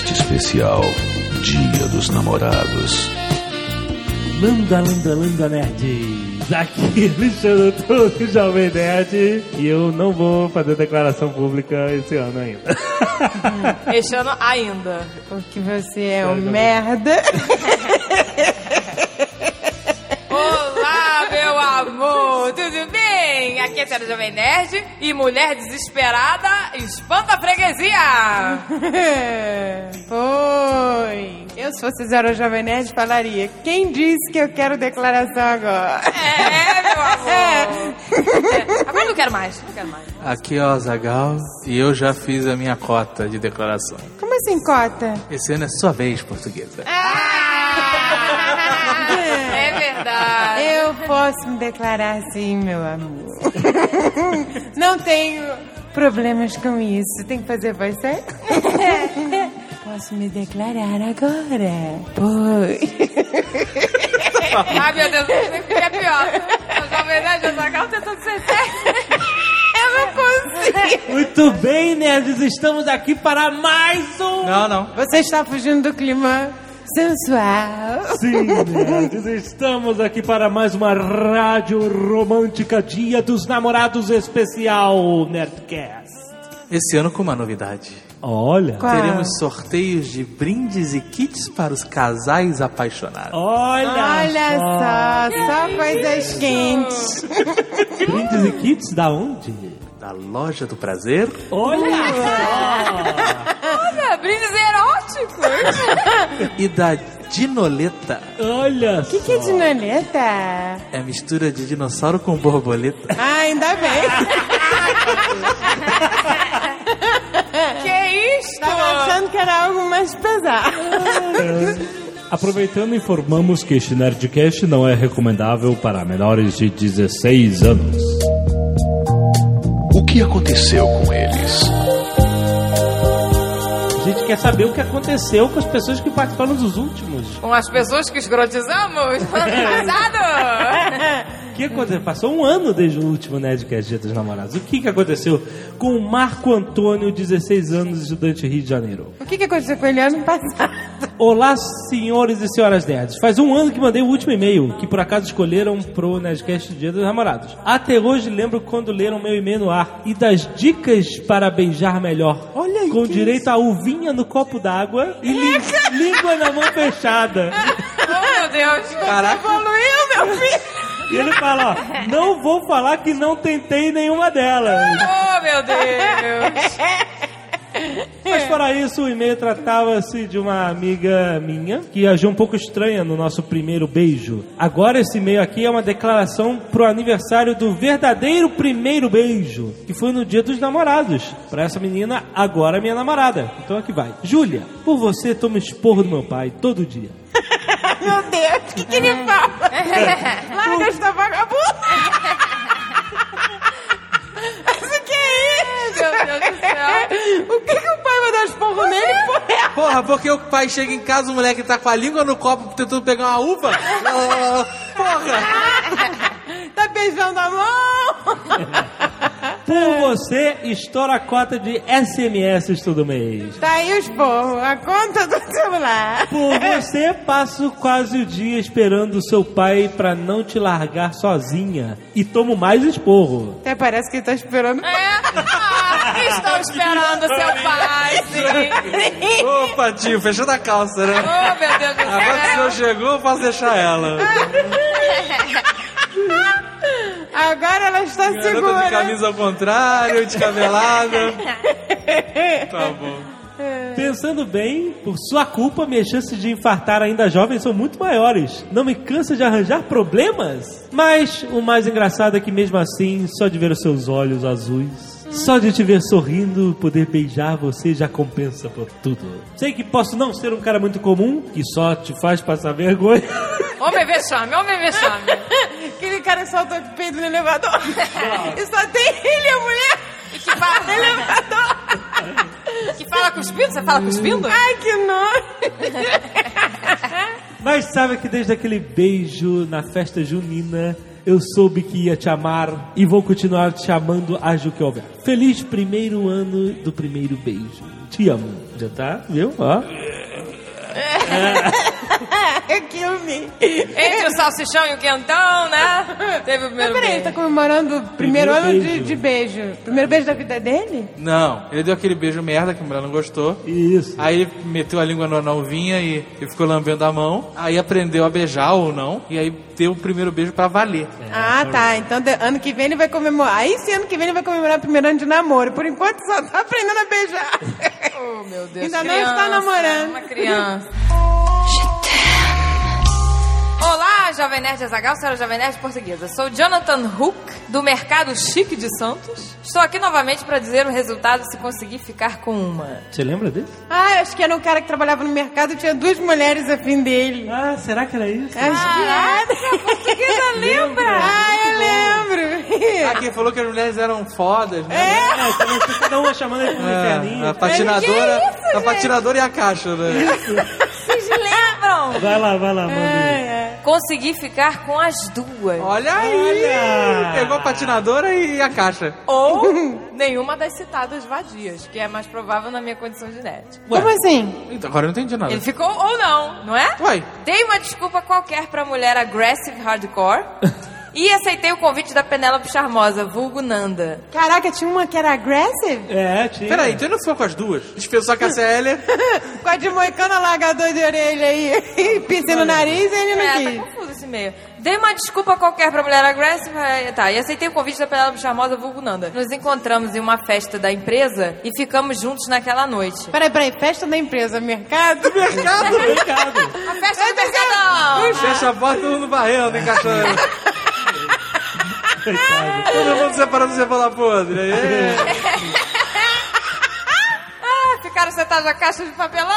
Nerdcast especial Dia dos Namorados. Landa, landa, landa, nerds! Aqui Alexandre Tudo Jovem Nerd e eu não vou fazer declaração pública esse ano ainda. Este ano ainda. Porque você é um merda. Olá, meu amor, tudo bem? Aqui é a Tia Jovem Nerd e mulher desesperada espanta a freguesia. Foi. Eu, se fosse Zero Jovem Nerd, falaria: Quem disse que eu quero declaração agora? É, meu amor. É, agora não quero mais, não quero mais. Aqui é o Azagal e eu já fiz a minha cota de declaração. Como assim, cota? Esse ano é sua vez, portuguesa. É verdade. Eu posso me declarar sim, meu amor. Não tenho problemas com isso. Tem que fazer voz séria? Posso me declarar agora. Pois. Ai, meu Deus, não é pior. A Jovem Nerd e o Zagal tentando ser sério. Eu não consigo. Muito bem, nerds, estamos aqui para mais um. Não, não. Você está fugindo do clima sensual. Sim, nerds, estamos aqui para mais uma rádio romântica Dia dos Namorados especial Nerdcast. Esse ano com uma novidade. Olha, Qual? Teremos sorteios de brindes e kits para os casais apaixonados. olha, Olha só, só coisas quentes. Brindes e kits da onde? Da Loja do Prazer Olha Olha, brindes eróticos. e da Dinoleta. só, olha O que, que é dinoleta? É a mistura de dinossauro com borboleta. Ah, ainda bem. que isto? Tava achando que era algo mais pesado. Aproveitando, informamos que este Nerdcast não é recomendável para menores de 16 anos. O que aconteceu com eles? A gente quer saber o que aconteceu com as pessoas que participaram dos últimos. Com as pessoas que escrotizamos ano passado. O que aconteceu? Passou um ano desde o último Nerdcast Dia dos Namorados. O que, que aconteceu com o Marco Antônio, 16 anos, estudante Rio de Janeiro? O que, que aconteceu com ele ano passado? Olá, senhores e senhoras nerds. Faz um ano que mandei o último e-mail, que por acaso escolheram pro Nerdcast Dia dos Namorados. Até hoje lembro quando leram meu e-mail no ar e das dicas para beijar melhor. Olha aí, Com direito a uvinha no copo d'água e li- língua na mão fechada. Oh, meu Deus. Caraca. Evoluiu, meu filho. E ele fala, ó, não vou falar que não tentei nenhuma delas. Oh, meu Deus. Mas fora isso, o e-mail tratava-se de uma amiga minha que agiu um pouco estranha no nosso primeiro beijo. Agora esse e-mail aqui é uma declaração pro aniversário do verdadeiro primeiro beijo, que foi no dia dos namorados. Pra essa menina, agora é minha namorada. Então aqui vai. Júlia, por você tomo esporro do meu pai todo dia. Meu Deus, o que, que ele fala? Larga esta vagabunda. Mas o que é isso? Meu Deus do céu. O que, que o pai vai dar esporro nele? Porra. Porra, porque o pai chega em casa, o moleque tá com a língua no copo tentando pegar uma uva? Porra! Tá beijando a mão? Por você, estoura a cota de SMS todo mês. Tá aí o esporro, a conta do celular. Por você, passo quase o dia esperando o seu pai pra não te largar sozinha. E tomo mais esporro. Até parece que ele tá esperando. É. Ah, estou esperando seu pai, sim. Opa, tio, fechando a calça, né? Oh, meu Deus do Agora que o senhor céu. chegou, eu posso deixar ela. Agora ela está Garota de segura. camisa ao contrário, descabelada. Tá bom. Pensando bem, por sua culpa, minhas chances de infartar ainda jovem são muito maiores. Não me cansa de arranjar problemas. Mas o mais engraçado é que, mesmo assim, só de ver os seus olhos azuis, só de te ver sorrindo, poder beijar você já compensa por tudo. Sei que posso não ser um cara muito comum, que só te faz passar vergonha. Homem vexame, homem vexame. Aquele cara que soltou de peito no elevador. E só tem ele, a mulher. E que fala, Elevador. que fala cuspindo? Você fala cuspindo? Ai, que nojo. Mas sabe que desde aquele beijo na festa junina Eu soube que ia te amar e vou continuar te amando o que houver. Feliz primeiro ano do primeiro beijo. Te amo. Já tá? Viu? Ó. Kill me. Entre o salsichão e o quentão, né? Teve o primeiro Mas peraí, ele beijo. tá comemorando o primeiro, Primeiro ano de, beijo. de beijo. Primeiro beijo da vida dele? Não, ele deu aquele beijo merda que a mulher não gostou. Isso. Aí ele meteu a língua na uvinha e, e ficou lambendo a mão. Aí aprendeu a beijar ou não. E aí deu o primeiro beijo pra valer. ah, tá. Então de- ano que vem ele vai comemorar. Aí sim, ano que vem ele vai comemorar o primeiro ano de namoro. Por enquanto só tá aprendendo a beijar. Oh, meu Deus. Ainda não criança, está namorando. Uma criança. Olá, Jovem Nerd Azagal, senhora Jovem Nerd Portuguesa. Sou Jonathan Hook, do Mercado Chique de Santos. Estou aqui novamente para dizer o resultado se conseguir ficar com uma. Você lembra desse? ah, acho que era um cara que trabalhava no mercado e tinha duas mulheres afim dele. Ah, será que era isso? Acho que era. Portuguesa, lembra? Ah, eu lembro. Ah, quem falou que as mulheres eram fodas, né? É, então cada uma chamando ele pro inferninho. É, a patinadora, Que isso, a patinadora e a caixa, né? Vocês Vai lá, vai lá, manda. É, Consegui ficar com as duas. Olha aí! Olha! Pegou a patinadora e a caixa. Ou nenhuma das citadas vadias, que é mais provável na minha condição de nerd. Como assim? Então, agora eu não entendi nada. Ele ficou ou não, não é? Uai, Dei uma desculpa qualquer pra mulher aggressive hardcore e aceitei o convite da Penélope Charmosa, vulgo Nanda. Caraca, tinha uma que era aggressive? É, tinha. peraí, então ele não ficou com as duas? Dispensou a Cassia Com a de moicano largador de orelha aí, piercing no nariz e ele não É, quis. tá confuso esse meio. Dei uma desculpa qualquer pra mulher aggressive, é, tá, e aceitei o convite da Penélope Charmosa, vulgo Nanda. Nos encontramos em uma festa da empresa e ficamos juntos naquela noite. Peraí, peraí, festa da empresa, mercado? Mercado! Mercado. A festa do Mercadão! Fecha a porta, todo mundo barrendo, encaixando. Todo mundo separando cebola podre. Aí, é. Ah, ficaram sentados na caixa de papelão!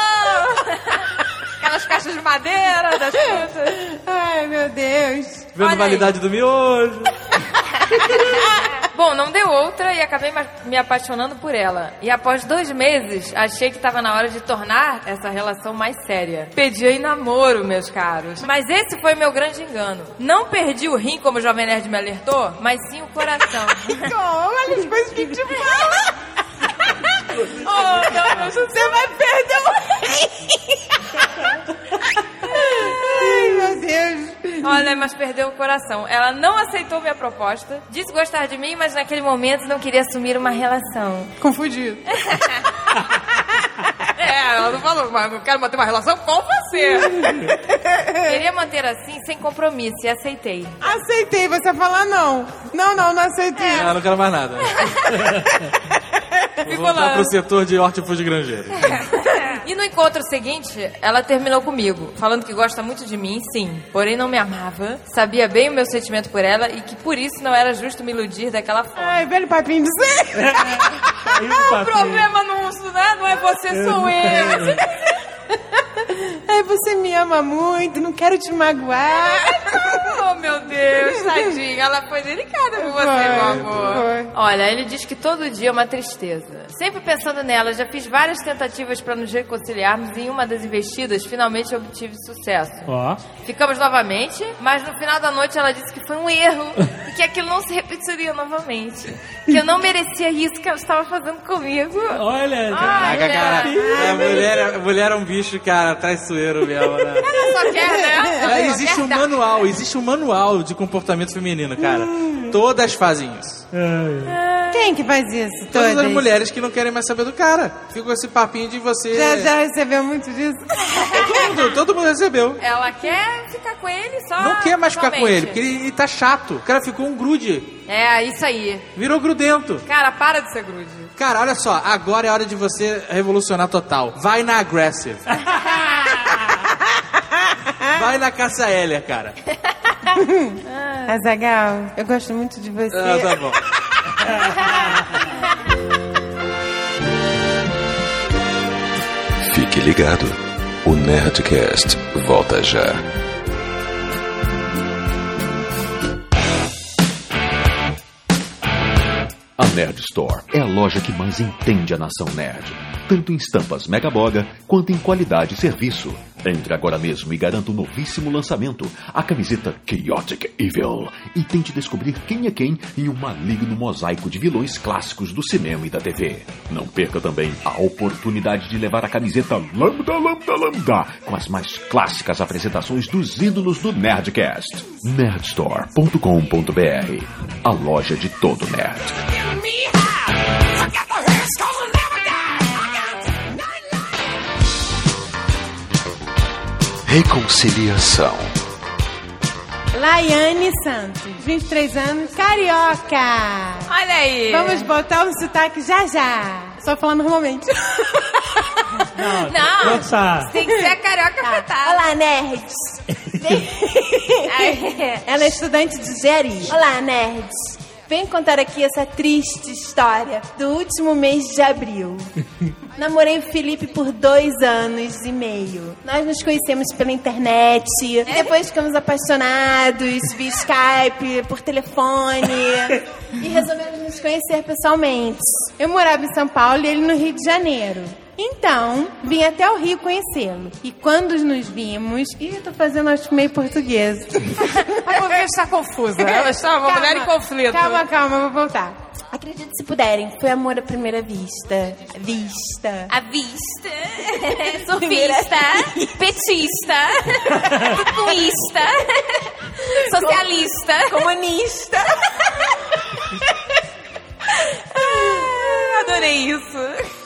Aquelas caixas de madeira das frutas. Ai, meu Deus. Vendo Olha aí. validade do miojo. Bom, não deu outra e acabei me apaixonando por ela. E após dois meses, achei que estava na hora de tornar essa relação mais séria. Pedi em namoro, meus caros. Mas esse foi meu grande engano. Não perdi o rim, como o Jovem Nerd me alertou, mas sim o coração. Olha as coisas que te falam. oh, não. Você vai perder o Ai, Deus. Olha, mas perdeu o coração. Ela não aceitou minha proposta, disse gostar de mim, mas naquele momento não queria assumir uma relação. Confundido. É, ela não falou, mas eu quero manter uma relação com você. Queria manter assim, sem compromisso, e aceitei. Aceitei, você falar não. Não, não, não aceitei. Ah, não quero mais nada. Vou voltar lá. pro setor de hortifruti granjeiro. E no encontro seguinte, ela terminou comigo, falando que gosta muito de mim, sim. Porém, não me amava, sabia bem o meu sentimento por ela e que por isso não era justo me iludir daquela forma. Ai, velho papinho de ser. O papinho. problema não, né? não é você, sou eu. Ai, você me ama muito, não quero te magoar. Oh, meu Deus, tadinha. Ela foi delicada com você, Foi, meu amor. foi. Olha, ele diz que todo dia é uma tristeza. Sempre pensando nela, já fiz várias tentativas para nos reconciliarmos e em uma das investidas finalmente obtive sucesso. Ó. Ficamos novamente, mas no final da noite ela disse que foi um erro e que aquilo não se repetiria novamente. Que eu não merecia isso que ela estava fazendo comigo. Olha. Caraca, cara. Olha. A mulher, a mulher é um bicho, cara, traiçoeiro mesmo, né? Ela só quer, né? Ela É, existe quer um dar. manual, existe um manual de comportamento feminino, cara. Todas fazem isso. Quem que faz isso? Todas Todas as mulheres que não querem mais saber do cara. Ficam com esse papinho de você. Já, já recebeu muito disso? Todo, mundo, todo mundo recebeu. Ela quer ficar com ele só. Não quer mais ficar com ele, porque ele, ele tá chato. O cara ficou um grude. É, isso aí. Virou grudento. Cara, para de ser grude. Cara, olha só, agora é hora de você revolucionar total. Vai na Aggressive. Vai na Caça Hélia, cara. Azagal, eu gosto muito de você. Ah, tá bom. Fique ligado. O Nerdcast volta já. A Nerd Store é a loja que mais entende a nação nerd, tanto em estampas Megaboga quanto em qualidade e serviço. Entre agora mesmo e garanta o novíssimo lançamento, a camiseta Chaotic Evil, e tente descobrir quem é quem em um maligno mosaico de vilões clássicos do cinema e da TV. Não perca também a oportunidade de levar a camiseta Lambda Lambda Lambda com as mais clássicas apresentações dos ídolos do Nerdcast. Nerdstore.com.br A loja de todo nerd. Reconciliação. Laiane Santos, 23 anos, carioca. Olha aí. Vamos botar um sotaque já já. Só falar normalmente. Não, Força. tem que ser a carioca afetada. Olá, nerds. Ela é estudante de engenharia. Olá, nerds. Venho contar aqui essa triste história do último mês de abril. Namorei o Felipe por dois anos e meio. Nós nos conhecemos pela internet, depois ficamos apaixonados via Skype, por telefone e resolvemos nos conhecer pessoalmente. Eu morava em São Paulo e ele no Rio de Janeiro. Então, vim até o Rio conhecê-lo. E quando nos vimos. Ih, tô fazendo acho que meio português. A mulher está confusa. Ela está uma mulher em conflito. Calma, calma, vou voltar. Acredite se puderem, foi amor à primeira vista. Vista. A vista, surfista, petista, tutuísta, socialista, Comunista. Adorei isso.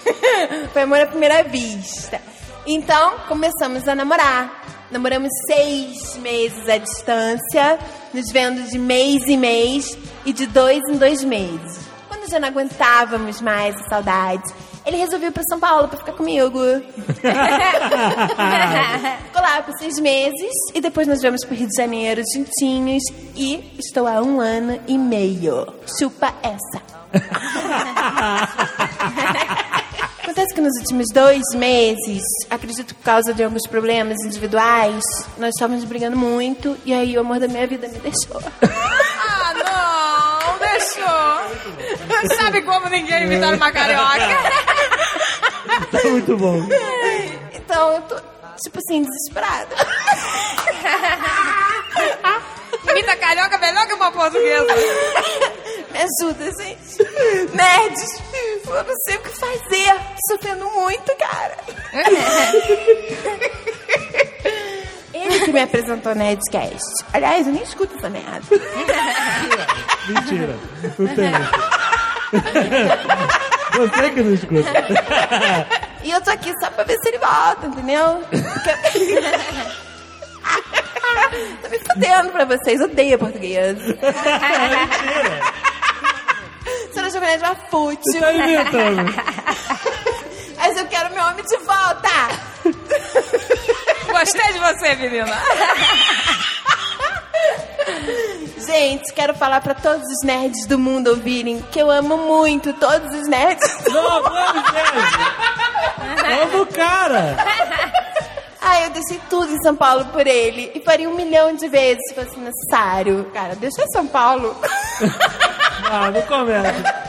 Foi amor à primeira vista. Então, começamos a namorar. Namoramos seis meses à distância, nos vendo de mês em mês e de dois em dois meses. Quando já não aguentávamos mais a saudade, ele resolveu ir para São Paulo para ficar comigo. Ficou lá por seis meses e depois nós viemos para Rio de Janeiro juntinhos e estou há um ano e meio. Chupa essa. Acontece que nos últimos dois meses, acredito por causa de alguns problemas individuais, nós estávamos brigando muito e aí o amor da minha vida me deixou. Ah, não, deixou. Sabe como ninguém imita uma carioca? Tá muito bom. Então eu tô, tipo assim, desesperada. Imita carioca melhor que uma portuguesa. Me ajuda, gente. Nerds, eu não sei o que fazer. Tô sofrendo muito, cara. Ele que me apresentou no Nerdcast. Aliás, eu nem escuto essa merda. Mentira. Não tem. Você que não escuta. E eu tô aqui só pra ver se ele volta, entendeu? Tô me fudendo pra vocês, odeio português. Você não joga uma fute. Você tá inventando. Mas eu quero meu homem de volta. Gostei de você, menina. Gente, quero falar pra todos os nerds do mundo ouvirem que eu amo muito todos os nerds. Não, vamos, gente. Vamos, cara. Ai, eu deixei tudo em São Paulo por ele. E faria um milhão de vezes se fosse necessário. Cara, deixa São Paulo. Ah, não começa.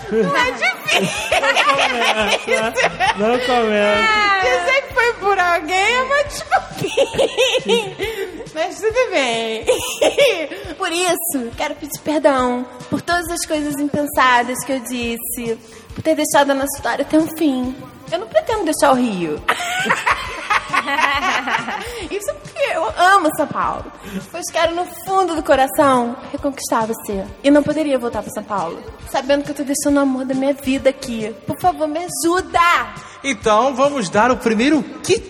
É difícil. Não começa. Dizer que foi por alguém é uma desculpinha. Mas tudo bem. Por isso, quero pedir perdão por todas as coisas impensadas que eu disse. Por ter deixado a nossa história até um fim. Eu não pretendo deixar o Rio. Isso porque eu amo São Paulo. Pois quero, no fundo do coração, reconquistar você. E não poderia voltar para São Paulo, sabendo que eu tô deixando o amor da minha vida aqui. Por favor, me ajuda! Então vamos dar o primeiro kit.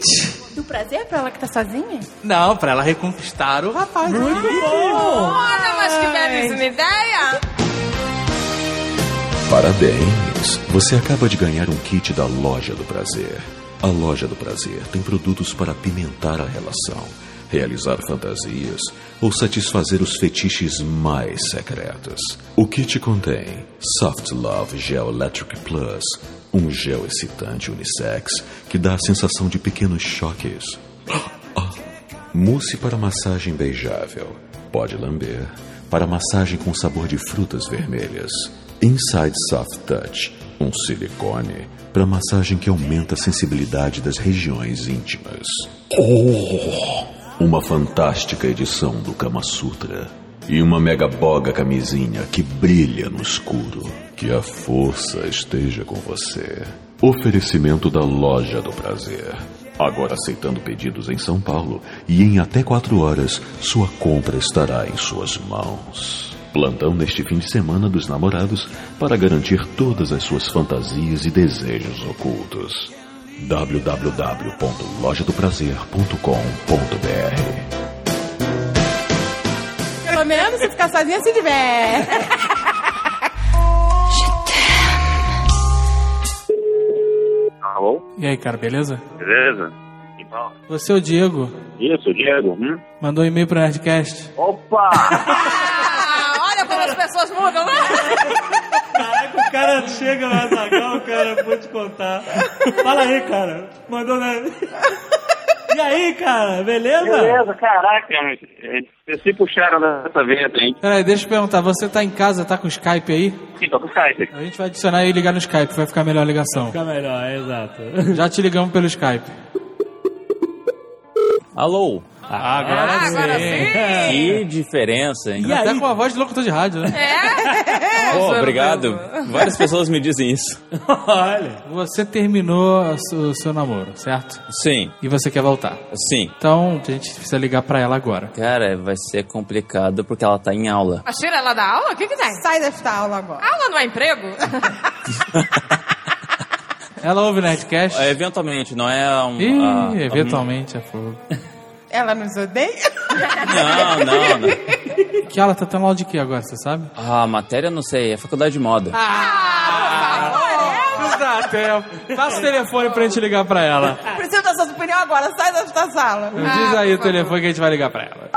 Do prazer pra ela que tá sozinha? Não, pra ela reconquistar o rapaz. Muito bom. Olha, mas que belíssima ideia. Parabéns! Você acaba de ganhar um kit da Loja do Prazer. A Loja do Prazer tem produtos para apimentar a relação, realizar fantasias ou satisfazer os fetiches mais secretos. O kit contém Soft Love Gel Electric Plus, um gel excitante unissex que dá a sensação de pequenos choques. Ah, Mousse para massagem beijável. Pode lamber. Para massagem com sabor de frutas vermelhas. Inside Soft Touch, um silicone para massagem que aumenta a sensibilidade das regiões íntimas. Uma fantástica edição do Kama Sutra e uma mega boga camisinha que brilha no escuro. Que a força esteja com você. Oferecimento da Loja do Prazer. Agora aceitando pedidos em São Paulo e em até quatro horas sua compra estará em suas mãos. Plantão neste fim de semana dos namorados para garantir todas as suas fantasias e desejos ocultos. www.lojadoprazer.com.br Pelo menos se ficar sozinha se diverte. Alô? E aí, cara, beleza? Beleza? Então, Você é o Diego. isso, Diego. Hum? Mandou um e-mail pro Nerdcast. Opa! Ah, olha como as pessoas mudam, né? Caraca, o cara chega no Azaghal, cara, vou te contar. Fala aí, cara. Mandou na... E aí, cara, beleza? Beleza, caraca, vocês se puxaram dessa vez, hein? Peraí, deixa eu perguntar, você tá em casa, tá com o Skype aí? Sim, tô com o Skype. A gente vai adicionar e ligar no Skype, vai ficar melhor a ligação. Fica melhor, é exato. Já te ligamos pelo Skype. Alô? Agora Ah, agora sim. Que diferença, hein? E Até aí? com a voz de locutor de rádio, né? É? Pô, obrigado. Várias pessoas me dizem isso. Olha. Você terminou o seu- namoro, certo? Sim, E você quer voltar. sim. Então, a gente precisa ligar pra ela agora. Cara, vai ser complicado porque ela tá em aula. Mas tira ela da aula? O que que tem? Sai desta aula agora. Aula não é emprego? Ela ouve o Nerdcast? É, Eventualmente, não é um. Ih, ah, eventualmente é fogo. Ela nos odeia? Não, não, não. Que ela tá tendo aula de quê agora, você sabe? Ah, matéria não sei, é faculdade de moda. Não dá tempo. Passa o telefone pra gente ligar pra ela. Preciso da sua opinião agora. Sai desta sala. Diz aí o telefone que a gente vai ligar pra ela.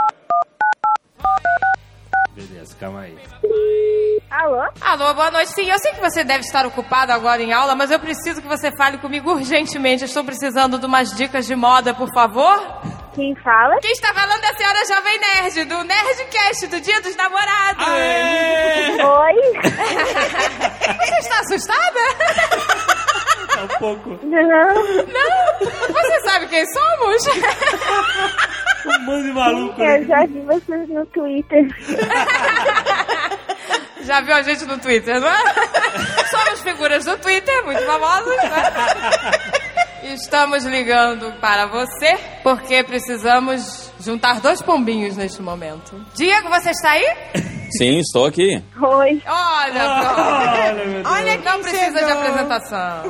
Beleza, calma aí. Alô? Alô, boa noite. Sim, eu sei que você deve estar ocupado agora em aula, mas eu preciso que você fale comigo urgentemente. Eu estou precisando de umas dicas de moda, por favor. Quem fala? Quem está falando é a senhora Jovem Nerd, do Nerdcast, do Dia dos Namorados. Oi? Você está assustada? É um pouco. Não. Não? Você sabe quem somos? Um monte de maluco. Eu né? já vi vocês no Twitter. Já viu a gente no Twitter, não é? Somos figuras do Twitter, muito famosas, né? Estamos ligando para você porque precisamos juntar dois pombinhos neste momento. Diego, você está aí? Sim, estou aqui. Oi. Olha. Olha, meu Deus. Olha Não quem precisa de chegou. apresentação.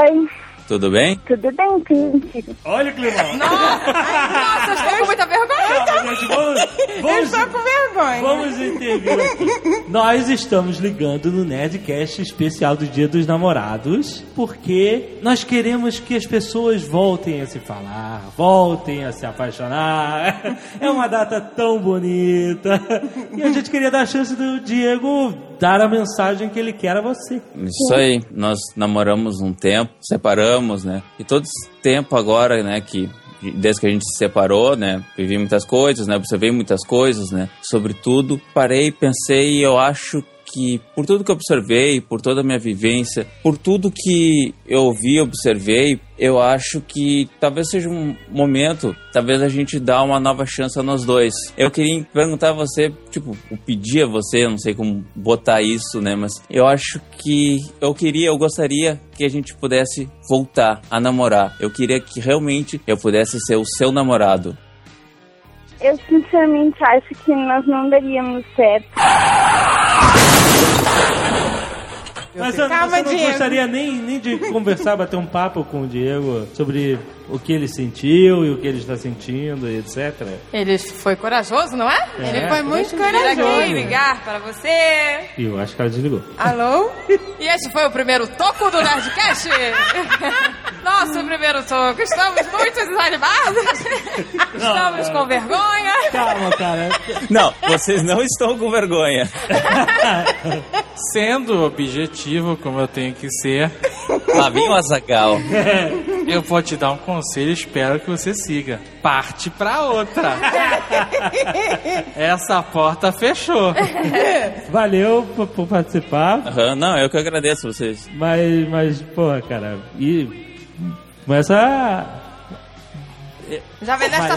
Oi. Tudo bem? Tudo bem, Príncipe? Olha, Climão. Nossa, Nossa, estou com muita vergonha. Gente, vamos, vamos, estou com vergonha. vamos aqui. Nós estamos ligando no Nerdcast especial do Dia dos Namorados, porque nós queremos que as pessoas voltem a se falar, voltem a se apaixonar. É uma data tão bonita. E a gente queria dar a chance do Diego dar a mensagem que ele quer a você. Isso aí, nós namoramos um tempo, separamos, né? E todo esse tempo agora, né, que desde que a gente se separou, né, vivi muitas coisas, né, observei muitas coisas, né, sobre tudo, parei, pensei e eu acho que por tudo que eu observei, por toda a minha vivência, por tudo que eu vi, observei, eu acho que talvez seja um momento, talvez a gente dá uma nova chance a nós dois. Eu queria perguntar a você, tipo, pedir a você, não sei como botar isso, né, mas eu acho que eu queria, eu gostaria que a gente pudesse voltar a namorar. Eu queria que realmente eu pudesse ser o seu namorado. Eu sinceramente acho que nós não daríamos certo. Mas você Calma, você não Diego. gostaria nem, nem de conversar, bater um papo com o Diego sobre o que ele sentiu e o que ele está sentindo e etc. Ele foi corajoso, não é? Ele foi muito Vir aqui corajoso. ligar para você. E eu acho que ela desligou. Alô? E este foi o primeiro toco do Nerdcast. Nosso primeiro toco. Estamos muito desanimados. Estamos com vergonha. Calma, cara. Não, vocês não estão com vergonha. Sendo objetivo, como eu tenho que ser, Lá vem o Azagal. Eu vou te dar um conselho, espero que você siga. Parte pra outra. Essa porta fechou. Valeu por, por participar, Aham, não, eu que agradeço vocês. mas, mas, porra, cara, e começa a Jovem Nerd tá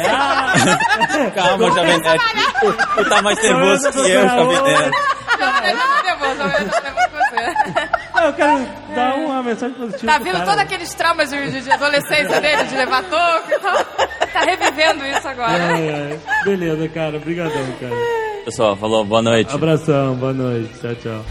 sem Calma, Jovem Nerd. Tu, tu tá mais nervoso que eu, Jovem Nerd. Jovem Nerd tá nervoso, Jovem Nerd tá nervoso com você. Eu quero dar uma mensagem positiva. Tá vindo todos aqueles traumas de, de adolescência dele, de levar toco e tal. Tá revivendo isso agora. Ai, ai. Beleza, cara. Obrigadão, cara. Pessoal, falou, boa noite. Abração, boa noite. Tchau, tchau.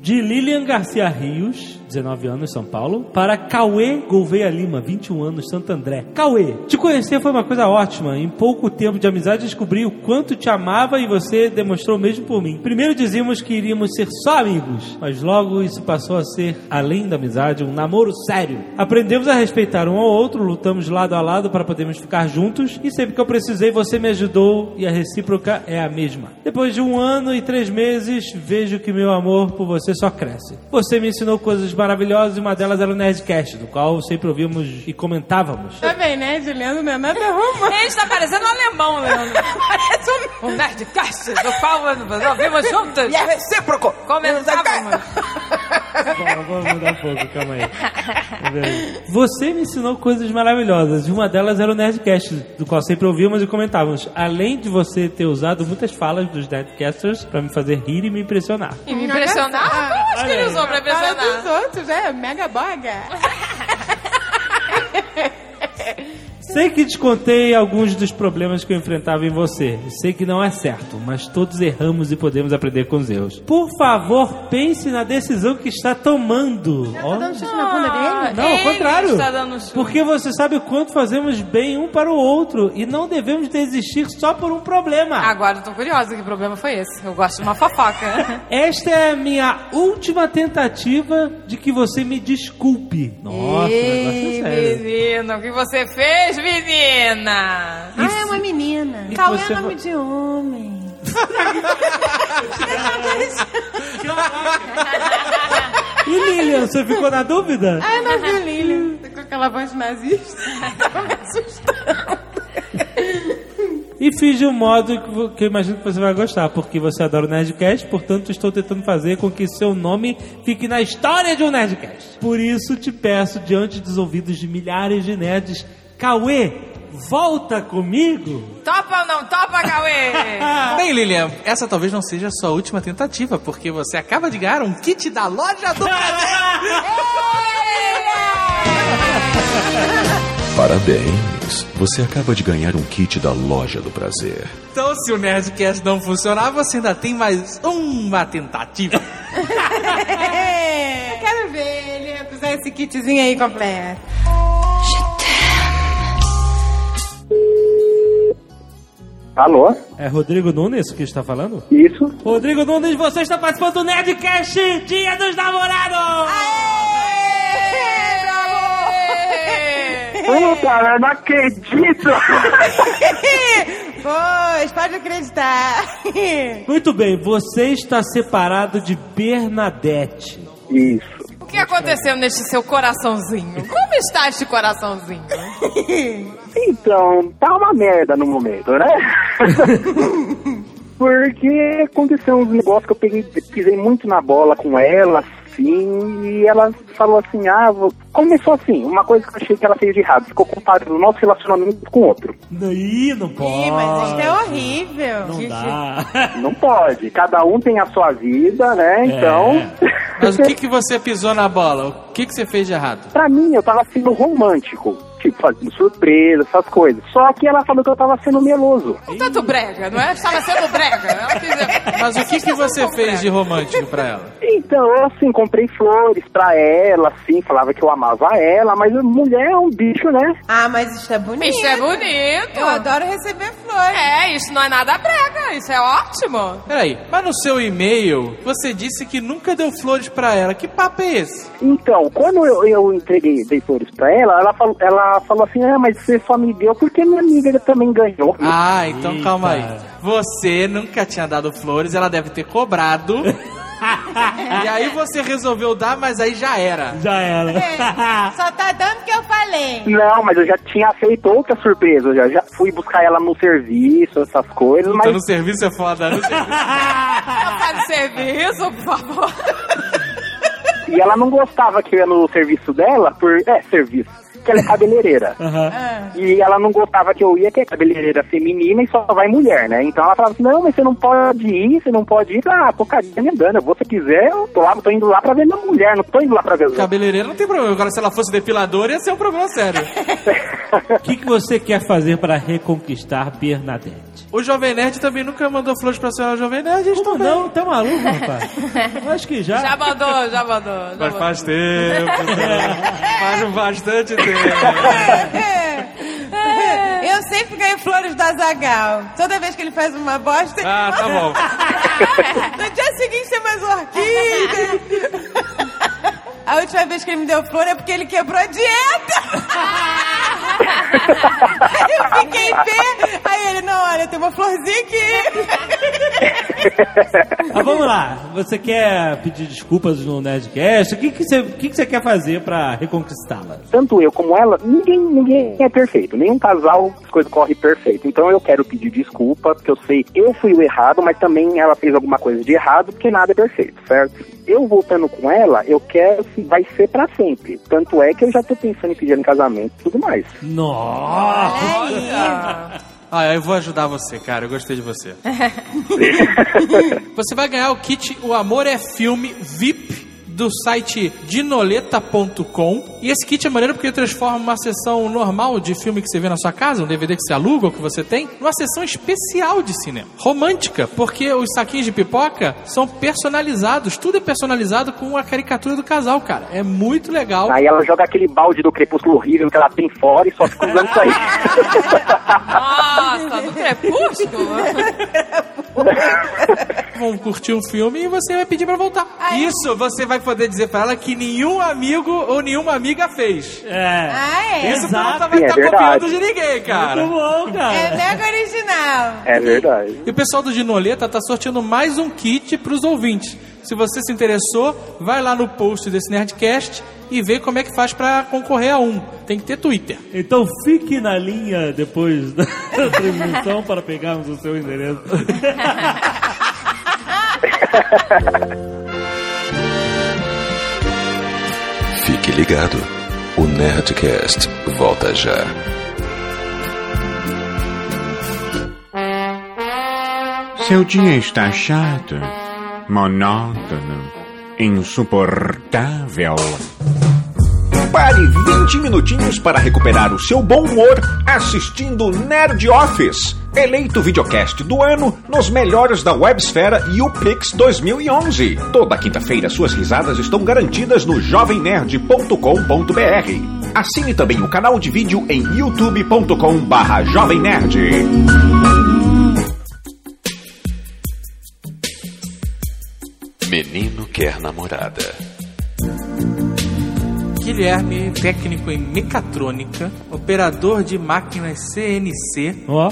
De Lilian Garcia Rios, 19 anos, São Paulo, para Cauê Gouveia Lima, 21 anos, Santo André. Cauê, te conhecer foi uma coisa ótima. Em pouco tempo de amizade descobri o quanto te amava e você demonstrou mesmo por mim. Primeiro dizíamos que iríamos ser só amigos, mas logo isso passou a ser, além da amizade, um namoro sério. Aprendemos a respeitar um ao outro, lutamos lado a lado para podermos ficar juntos e sempre que eu precisei você me ajudou e a recíproca é a mesma. Depois de um ano e três meses, vejo que meu amor por você só cresce. Você me ensinou coisas maravilhosas e uma delas era o Nerdcast, do qual sempre ouvimos e comentávamos. Tá bem, né, Juliano? Não é nada romântico. Ele está parecendo um alemão, Leandro. Parece um, um Nerdcast, do qual nós ouvimos juntos. E é recíproco. Comentávamos. Bom, vamos mudar um pouco, calma aí. Você me ensinou coisas maravilhosas e uma delas era o Nerdcast, do qual sempre ouvimos e comentávamos. Além de você ter usado muitas falas dos Nerdcasters para me fazer rir e me impressionar. E me impressionar? Acho que ele usou pra impressionar. Outros, é, mega boga. Sei que te contei alguns dos problemas que eu enfrentava em você. Sei que não é certo, mas todos erramos e podemos aprender com os erros. Por favor, pense na decisão que está tomando. Tá dando chute na bunda dele? Não, ao contrário. está dando chute. Porque você sabe o quanto fazemos bem um para o outro e não devemos desistir só por um problema. Agora eu tô curiosa, que problema foi esse? Eu gosto de uma fofoca. Esta é a minha última tentativa de que você me desculpe. Nossa, o negócio é Ei, sério. menina, o que você fez, menina? Ah, é uma menina. E Cauê você é nome de homem. E Lilian, você ficou na dúvida? Ah, não viu Lilian. Tá com aquela voz nazista. Tá me assustando. E fiz de um modo que eu imagino que você vai gostar, porque você adora o Nerdcast, portanto estou tentando fazer com que seu nome fique na história de um Nerdcast. Por isso te peço, diante dos ouvidos de milhares de nerds, Cauê, volta comigo? Topa ou não topa, Cauê? Bem, Lilian, essa talvez não seja a sua última tentativa, porque você acaba de ganhar um kit da loja do Brasil. Parabéns! Você acaba de ganhar um kit da Loja do Prazer. Então, se o Nerdcast não funcionar, você ainda tem mais uma tentativa. É, quero ver ele usar esse kitzinho aí completo. Alô? É Rodrigo Nunes que está falando? Isso? Rodrigo Nunes, você está participando do Nerdcast Dia dos Namorados! Puta, eu não acredito! Pois, pode acreditar. Muito bem, você está separado de Bernadette. Isso. O que aconteceu neste seu coraçãozinho? Como está este coraçãozinho? Então, tá uma merda no momento, né? Porque aconteceu uns negócios que eu peguei, pisei muito na bola com ela, assim, e ela falou assim, ah, vou... começou assim, uma coisa que eu achei que ela fez de errado, ficou comparando o nosso relacionamento com outro. Ih, não pode. Ih, mas isso é horrível. Não dá. Não pode, cada um tem a sua vida, né? Então, Mas o que, que você pisou na bola? O que, que você fez de errado? pra mim eu tava sendo romântico. Tipo, fazendo surpresa, essas coisas. Só que ela falou que eu tava sendo meloso. Tanto brega, não é? Estava sendo brega. Ela dizer- Mas o que, que você fez de romântico pra ela? Então, eu, assim, comprei flores pra ela, assim, falava que eu amava ela, mas mulher é um bicho, né? Ah, mas isso é bonito. Isso é bonito. Eu adoro receber flores. É, isso não é nada brega. Isso é ótimo. Peraí, mas no seu e-mail você disse que nunca deu flores pra ela. Que papo é esse? Então, quando eu, eu entreguei, dei flores pra ela, ela falou, ela falou assim, ah, mas você só me deu porque minha amiga também ganhou. Ah, então Eita. calma aí. Você nunca tinha dado flores, ela deve ter cobrado E aí você resolveu dar, mas aí já era. Já era. É, só tá dando que eu falei. Não, mas eu já tinha feito outra surpresa. Eu já, já fui buscar ela no serviço, essas coisas, Puta, mas no serviço é foda. No serviço. Não faz serviço, por favor. E ela não gostava que eu ia no serviço dela por. É, serviço. Que ela é cabeleireira. Aham. E ela não gostava que eu ia, que é cabeleireira feminina e só vai mulher, né? Então ela falava assim, não, mas você não pode ir, você não pode ir. Ah, tô cagando você quiser, eu tô, lá, tô indo lá pra ver minha mulher, não tô indo lá pra ver. Cabeleireira não tem problema. Agora, se ela fosse depiladora, ia ser um problema sério. O que, que você quer fazer para reconquistar Bernadette? O Jovem Nerd também nunca mandou flores pra senhora Jovem Nerd. Como não? Tá maluco, rapaz? Acho que já. Já mandou, já mandou. Já Mas mandou. faz tempo, né? faz bastante tempo. Eu sempre ganho flores do Azagal. Toda vez que ele faz uma bosta. Ah, tá bom. No dia seguinte tem mais orquídea. A última vez que ele me deu flor é porque ele quebrou a dieta. Aí eu fiquei pé. Aí ele, não, olha, tem uma florzinha aqui. Ah, vamos lá. Você quer pedir desculpas no Nerdcast? O que, que, você, o que, que você quer fazer para reconquistá-la? Tanto eu como ela, ninguém, ninguém é perfeito. Nenhum casal, as coisas correm perfeito. Então eu quero pedir desculpa, porque eu sei eu fui o errado, mas também ela fez alguma coisa de errado, porque nada é perfeito, certo? Eu voltando com ela, eu quero que vai ser pra sempre. Tanto é que eu já tô pensando em pedir em casamento e tudo mais. Nossa! Ah, eu vou ajudar você, cara. Eu gostei de você. você vai ganhar o kit O Amor é Filme VIP do site dinoleta.com. E esse kit é maneiro porque ele transforma uma sessão normal de filme que você vê na sua casa, um DVD que você aluga ou que você tem, numa sessão especial de cinema. Romântica, porque os saquinhos de pipoca são personalizados. Tudo é personalizado com a caricatura do casal, cara. É muito legal. Aí ela joga aquele balde do crepúsculo horrível que ela tem fora e só fica usando isso aí. Nossa, do crepúsculo. vão curtir um filme e você vai pedir pra voltar. Isso você vai poder dizer pra ela que nenhum amigo ou nenhuma amiga fez. É. Ah, é? Isso não Exato. tá- vai é estar copiando de ninguém, cara. Muito bom, cara. É mega original. É verdade. E o pessoal do Dinoleta tá sorteando mais um kit pros ouvintes. Se você se interessou, vai lá no post desse Nerdcast e vê como é que faz pra concorrer a um. Tem que ter Twitter. Então fique na linha depois da transmissão para pegarmos o seu endereço. ligado. O Nerdcast volta já. Seu dia está chato, monótono, insuportável. Pare 20 minutinhos para recuperar o seu bom humor assistindo Nerd Office, eleito videocast do ano nos melhores da Websfera e o Pix 2011. Toda quinta-feira suas risadas estão garantidas no jovemnerd.com.br. Assine também o canal de vídeo em youtube.com/barra Jovem Nerd. Menino quer namorada. Guilherme, técnico em mecatrônica, operador de máquinas CNC, Ó.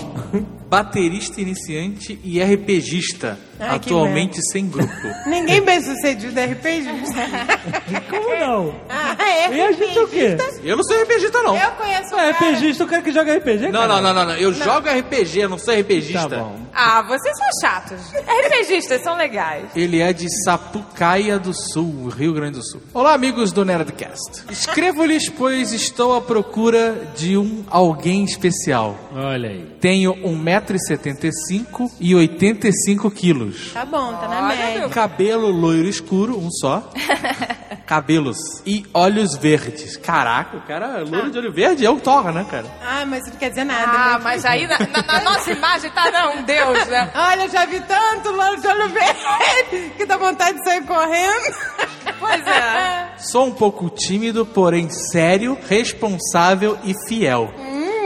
baterista iniciante e RPGista, Ai, atualmente sem grupo. Ninguém bem sucedido é RPG. Como não? Ah, é E a gente é o quê? Eu não sou RPGista, não. Eu conheço um É cara. RPGista, o cara que joga RPG, Não, cara. não, não, não, não. Eu jogo RPG, eu não sou RPGista. Tá bom. Ah, vocês são chatos. RPGistas são legais. Ele é de Sapucaia do Sul, Rio Grande do Sul. Olá, amigos do Nerdcast. Escrevo-lhes, pois estou à procura de um alguém especial. Olha aí. Tenho 1,75m e 85 quilos. Tá bom, tá na Olha, média. Cabelo loiro escuro, um só. Cabelos. E olhos verdes. Caraca, o cara loiro de olho verde é o Thor, né, cara? Ah, mas isso não quer dizer nada. Ah, né? mas aí na, na- na nossa imagem tá não, um deus, né? Olha, eu já vi tanto lance de olho verde que dá vontade de sair correndo. Pois é. Sou um pouco tímido, porém sério, responsável e fiel.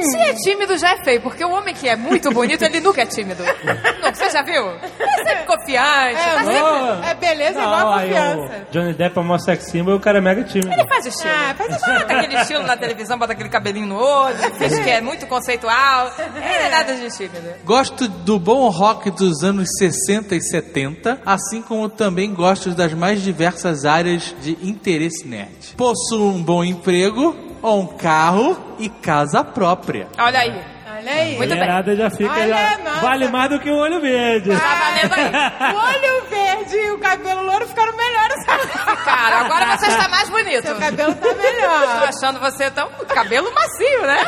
Se é tímido, já é feio, porque o homem que é muito bonito, ele nunca é tímido. Não, você já viu? É sempre confiante, É, tá sempre... Boa. É beleza igual Não, a aí confiança. Johnny Depp é mó sex symbol e o cara é mega tímido. Ele faz estilo. Ah, faz Bota aquele estilo na televisão, bota aquele cabelinho no olho, finge que é muito conceitual. Ele é nada de tímido. Gosto do bom rock dos anos 60 e 70, assim como também gosto das mais diversas áreas de interesse nerd. Possuo um bom emprego, um carro e casa própria. Olha aí. Olha aí. Muito bem. Mulherada já fica. Olha, já nossa. vale mais do que o olho verde. Tá valendo aí. O olho verde e o cabelo louro ficaram melhores. Cara, agora você está mais bonito. Seu cabelo tá melhor. achando você tão cabelo macio, né?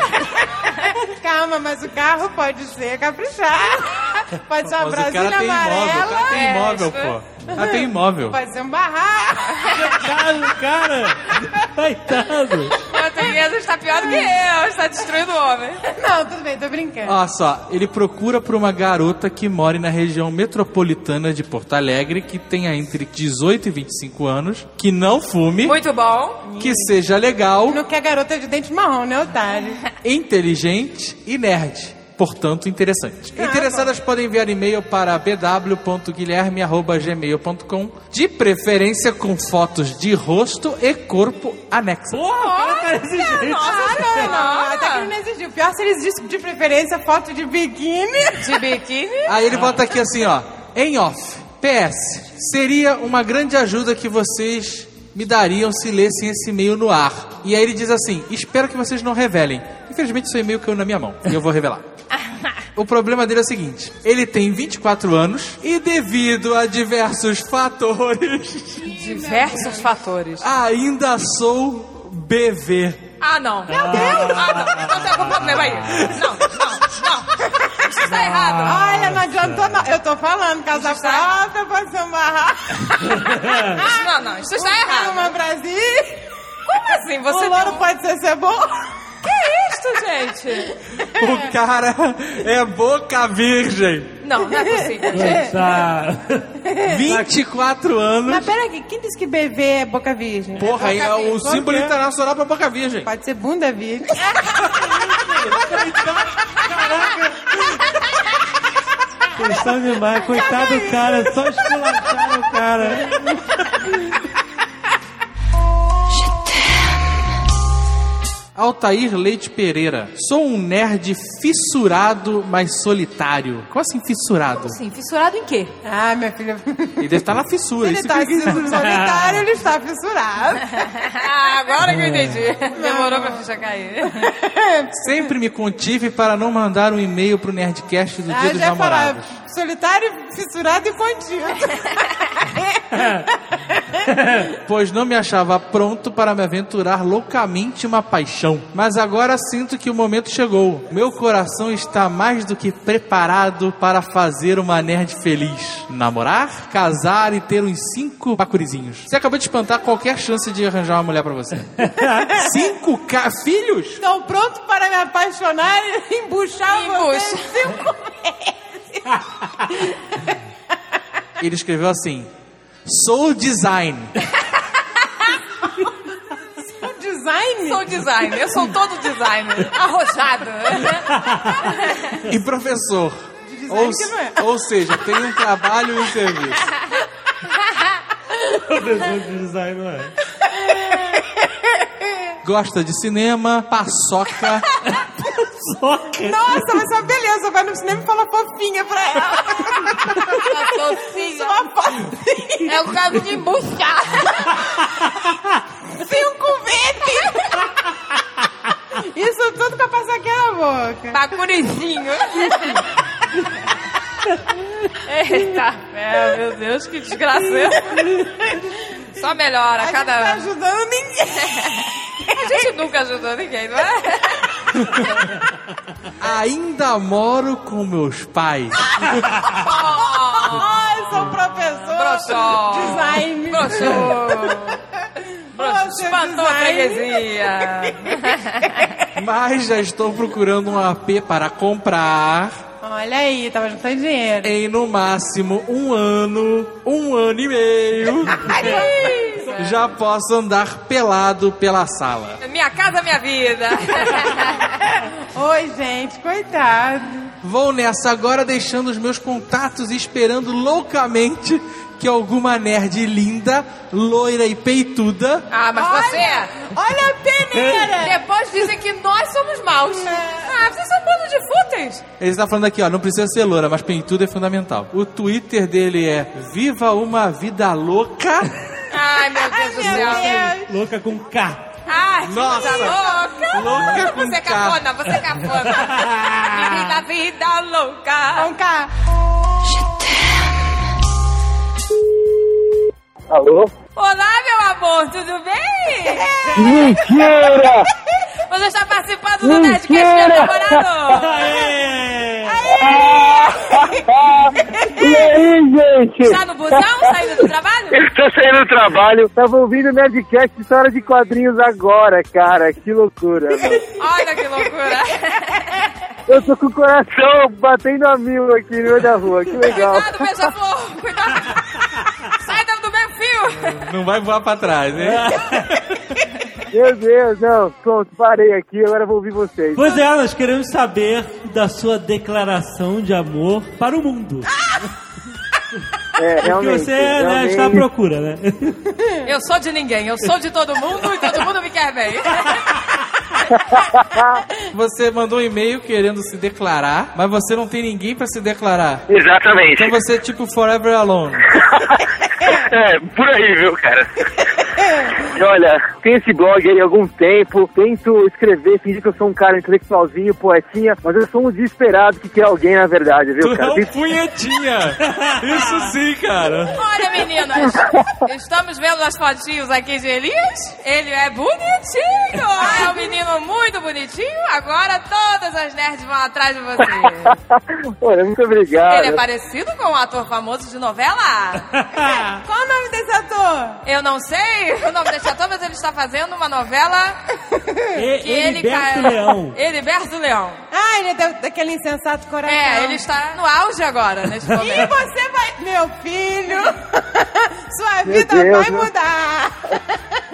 Calma, mas o carro pode ser caprichar. Pode ser uma Mas o cara Brasília tem imóvel, o cara amarela. tem É, imóvel, pô. O cara tem imóvel. Pode ser um barraco. Coitado, cara. Coitado. Portuguesa está pior do que eu, está destruindo o homem. Não, tudo bem, tô brincando. Olha só, ele procura por uma garota que mora na região metropolitana de Porto Alegre, que tenha entre 18 e 25 anos, que não fume, Muito bom. que seja legal, Não quer garota de dente marrom, né, otário? inteligente e nerd. Portanto, interessante. Ah, Interessadas podem enviar e-mail para bw.guilherme.gmail.com, de preferência com fotos de rosto e corpo anexas. Porra, cara tá exigente. Ah, não, não. Até que ele não existiu. Pior se eles dissem de preferência foto de biquíni. De biquíni. Aí ele bota aqui assim, ó, em off. PS, seria uma grande ajuda que vocês me dariam se lessem esse e-mail no ar. E aí ele diz assim: espero que vocês não revelem. Infelizmente, seu e-mail caiu na minha mão e eu vou revelar. O problema dele é o seguinte: ele tem 24 anos e, devido a diversos fatores, Diversos fatores. ainda sou BV. Ah, não. Meu Deus! Ah, não. Então tem algum problema aí. Não, não, não. Isso está errado. Olha, não adiantou não. Eu tô falando, casa Isso está- própria pode ser um barraco. Isso não, não. Isso está errado. Uma Brasil. Como assim? Você o louro um- pode ser cebola. Que isto, gente? O cara é boca virgem. Não, não é possível. Coitado. 24 anos. Mas peraí, quem disse que BV é boca virgem? Porra, é é boca o virgem. símbolo quê? internacional pra boca virgem. Pode ser bunda virgem. Eles são demais. Coitado do cara. Só esculacharam o cara. Altair Leite Pereira. Sou um nerd fissurado, mas solitário. Como assim fissurado? Sim, fissurado em quê? Ah, minha filha. Ele deve estar na fissura. Ele isso tá que- solitário, ele está fissurado. Ah, agora que eu entendi. Demorou pra ficha cair. Sempre me contive para não mandar um e-mail pro Nerdcast do Dia Ah, dos já ia falar, Namorados. solitário, fissurado e contido. Pois não me achava pronto para me aventurar loucamente uma paixão. Mas agora sinto que o momento chegou. Meu coração está mais do que preparado para fazer uma nerd feliz. Namorar, casar e ter uns cinco bacurizinhos. Você acabou de espantar qualquer chance de arranjar uma mulher para você. cinco ca... filhos? Estou pronto para me apaixonar e embuchar Embucha. você em cinco Ele escreveu assim: Sou design. design. Sou designer. Eu sou todo designer. Arrojado. e professor. design Ou, que não é. ou seja, tem um trabalho e um serviço. Professor de design não é. Gosta de cinema, paçoca, Nossa, mas é uma beleza. Vai no cinema e fala fofinha pra ela. Docinha. Uma fofinha. É o caso de embuchar. Cinco vezes. Isso tudo pra passar aqui na boca. Bacurizinho. Eita, é, meu Deus, que desgraça. Só melhora a A gente tá cada ano. ajudando ninguém. A gente nunca ajudou ninguém, não é? Ainda moro com meus pais. Ai, sou professor. Design. Você Espantou a freguesia. Mas já estou procurando um AP para comprar Olha aí, tava juntando dinheiro. em no máximo um ano, um ano e meio. já posso andar pelado pela sala. Minha casa, minha vida. Oi, gente, coitado. Vou nessa agora deixando os meus contatos e esperando loucamente que alguma nerd linda, loira e peituda Ah, mas Olha, você... olha a peneira. Depois dizem que nós somos maus. Ah, vocês são um bando de fúteis. Ele está falando aqui, ó, não precisa ser loura, mas peituda é fundamental. O Twitter dele é Viva uma vida louca. Ai, meu Deus do Meu céu. Deus. Louca com K. Ai, Nossa. coisa louca. Louca com Você é cafona, você é cafona. Vive da vida louca. Vamos cá. Alô? Olá, meu amor, tudo bem? Mentira! Você está participando do Nerdcast Meu Namorado? Aê! e aí, gente? Está no busão, saindo do trabalho? Eu tô saindo do trabalho. Tava ouvindo o Nerdcast História de Quadrinhos agora, cara. Que loucura, mano. Olha que loucura. Eu tô com o coração batendo a mil aqui no meio da rua. Que legal. Cuidado, beija-flor, cuidado. Não vai voar pra trás, hein? Meu Deus, não. Pronto, parei aqui. Agora vou ouvir vocês. Pois é, nós queremos saber da sua declaração de amor para o mundo. É, Porque realmente. você né, realmente. está à procura, né? Eu sou de ninguém, eu sou de todo mundo e todo mundo me quer bem. Você mandou um e-mail querendo se declarar, mas você não tem ninguém pra se declarar. Exatamente. Então você é tipo Forever Alone. É, por aí, viu, cara? E olha, tem esse blog aí há algum tempo, tento escrever, fingir que eu sou um cara intelectualzinho, poetinha, mas eu sou um desesperado que quer alguém na verdade, viu, Tu é cara? um Tem- punhetinha! Isso sim, cara! Olha, meninas, estamos vendo as fotinhos aqui de Elias. Ele é bonitinho. É um menino muito bonitinho. Agora todas as nerds vão atrás de você. Olha, muito obrigado. Ele é parecido com um ator famoso de novela. Qual o nome desse ator? Eu não sei o nome desse ator, mas ele está fazendo uma novela E, que ele Heriberto cai- Leão. Heriberto Leão. Ah, ele é da- daquele insensato coração. É, ele está no auge agora, nesse E momento. você vai... Meu filho, sua vida Deus, vai meu- mudar.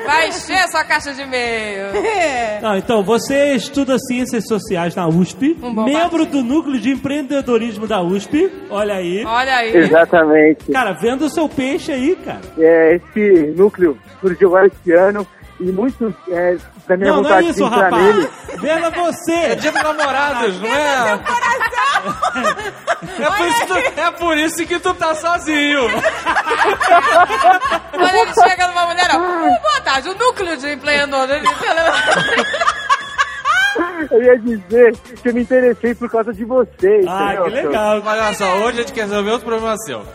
Vai encher sua caixa de e-mail. Não, então, você estuda Ciências Sociais na USP, Um membro partido. do Núcleo de Empreendedorismo da USP, olha aí. Olha aí. Exatamente. Cara, vendo o seu peixe aí, cara. É, esse núcleo surgiu agora esse ano e muitos é, da minha Não, não é vontade de isso, entrar rapaz. nele. Vendo É você. dia dos namorados, não é? É por, isso que tu, é por isso que tu tá sozinho. Quando ele chega numa mulher, ó, "Uh, boa tarde, o núcleo de empreendedor. Ele, Eu ia dizer que eu me interessei por causa de vocês. Ah, entendeu? que legal. Mas olha só, hoje a gente quer resolver outro problema seu.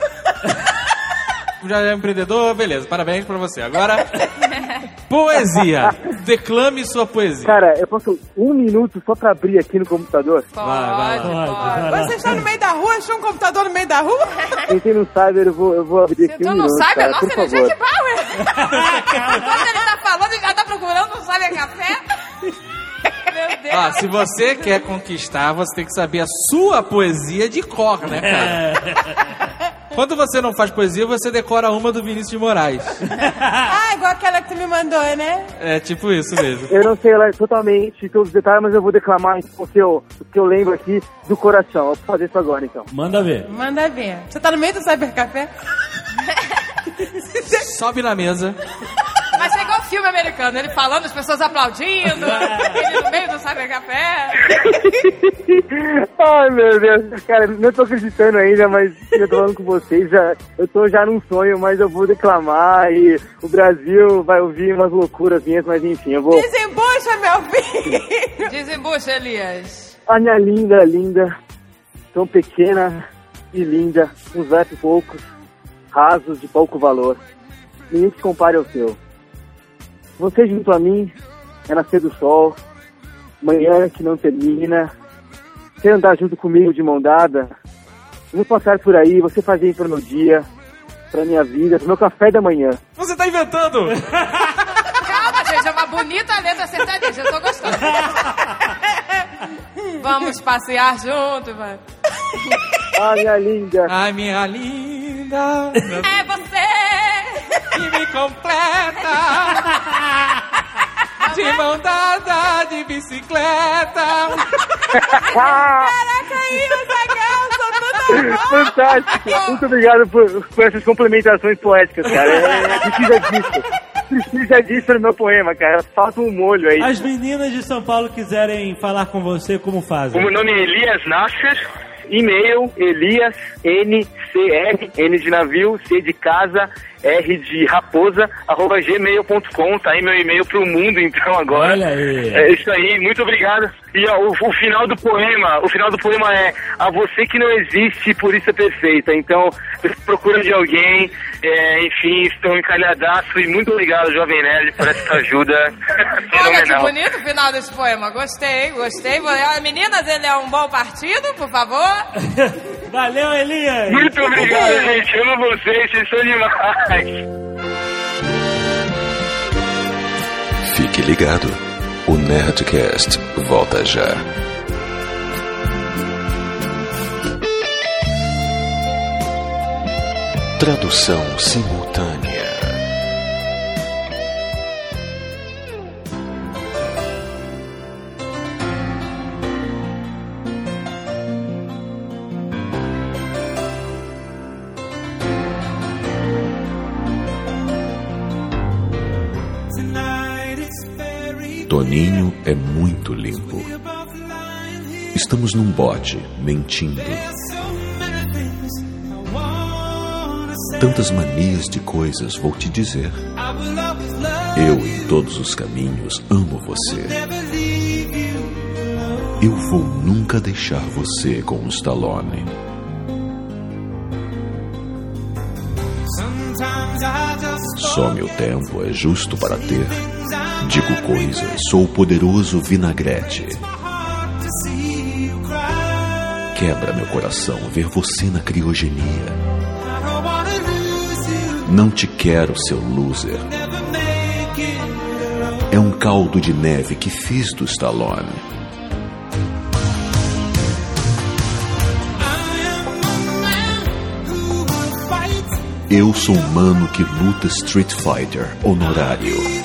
Já é empreendedor, beleza, parabéns pra você. Agora, poesia. Declame sua poesia. Cara, eu posso um minuto só pra abrir aqui no computador? Pode, vai lá. Pode, pode. vai. Você está no meio da rua, achou um computador no meio da rua? Entrei no cyber, eu vou, eu vou abrir aqui Então um não minuto, sabe, cara, nossa, por ele é. Jack Bauer. Quando ele tá falando, ele já tá procurando, não sabe a café. Meu Deus. Ah, se você quer conquistar, você tem que saber a sua poesia de cor, né, cara? Quando você não faz poesia, você decora uma do Vinícius de Moraes. Ah, igual aquela que tu me mandou, né? É tipo isso mesmo. Eu não sei lá totalmente todos os detalhes, mas eu vou declamar o que eu, o que eu lembro aqui do coração. Eu vou fazer isso agora, então. Manda ver. Manda ver. Você tá no meio do cybercafé? Sobe na mesa. Vai ser igual filme americano, ele falando, as pessoas aplaudindo, ele no meio do cybercafé. Ai, meu Deus. Cara, não tô acreditando ainda, mas eu tô falando com vocês. Já, eu tô já num sonho, mas eu vou declamar e o Brasil vai ouvir umas loucuras minhas, mas enfim, eu vou... Desembucha, meu filho! Desembucha, Elias. A minha linda, linda, tão pequena e linda, uns versos poucos, rasos de pouco valor. Nenhum que compare ao seu. Você junto a mim é nascer do sol, manhã que não termina. Você andar junto comigo de mão dada, vou passar por aí, você fazer pro meu dia, pra minha vida, pro meu café da manhã. Você tá inventando! Calma, gente, é uma bonita letra sertaneja, eu tô gostando. Vamos passear juntos, vai. Ah, minha linda, Ai, minha linda, É você! Que me completa. De mão dada de bicicleta. Caraca, aí, Azaghal, sou toda Fantástico. Muito obrigado por, por essas complementações poéticas, cara. É, precisa disso. Precisa disso no meu poema, cara. Falta um molho aí. As meninas de São Paulo quiserem falar com você, como fazem? O meu nome é Elias Nasser. E-mail Elias NCR, N de navio, C de casa, R de raposa, arroba gmail.com, tá aí meu e-mail pro mundo então agora. Olha aí. É isso aí, muito obrigado. E ó, o, o final do poema, o final do poema é a você que não existe, por isso é perfeita. Então, procura de alguém, é, enfim, estou encalhadaço e muito obrigado, Jovem Nerd, por essa ajuda Olha que bonito o final desse poema. Gostei, gostei. Meninas, ele é um bom partido, por favor. Valeu, Elias! Muito obrigado, gente. Amo vocês, vocês são demais. Fique ligado. O Nerdcast volta já. Tradução simultânea. Toninho é muito limpo. Estamos num bote, mentindo. Tantas manias de coisas vou te dizer. Eu, em todos os caminhos, amo você. Eu vou nunca deixar você com o Stallone. Só meu tempo é justo para ter. Digo coisas, sou o poderoso vinagrete. Quebra meu coração ver você na criogenia. Não te quero, seu loser. É um caldo de neve que fiz do Stallone. Eu sou um mano que luta Street Fighter honorário.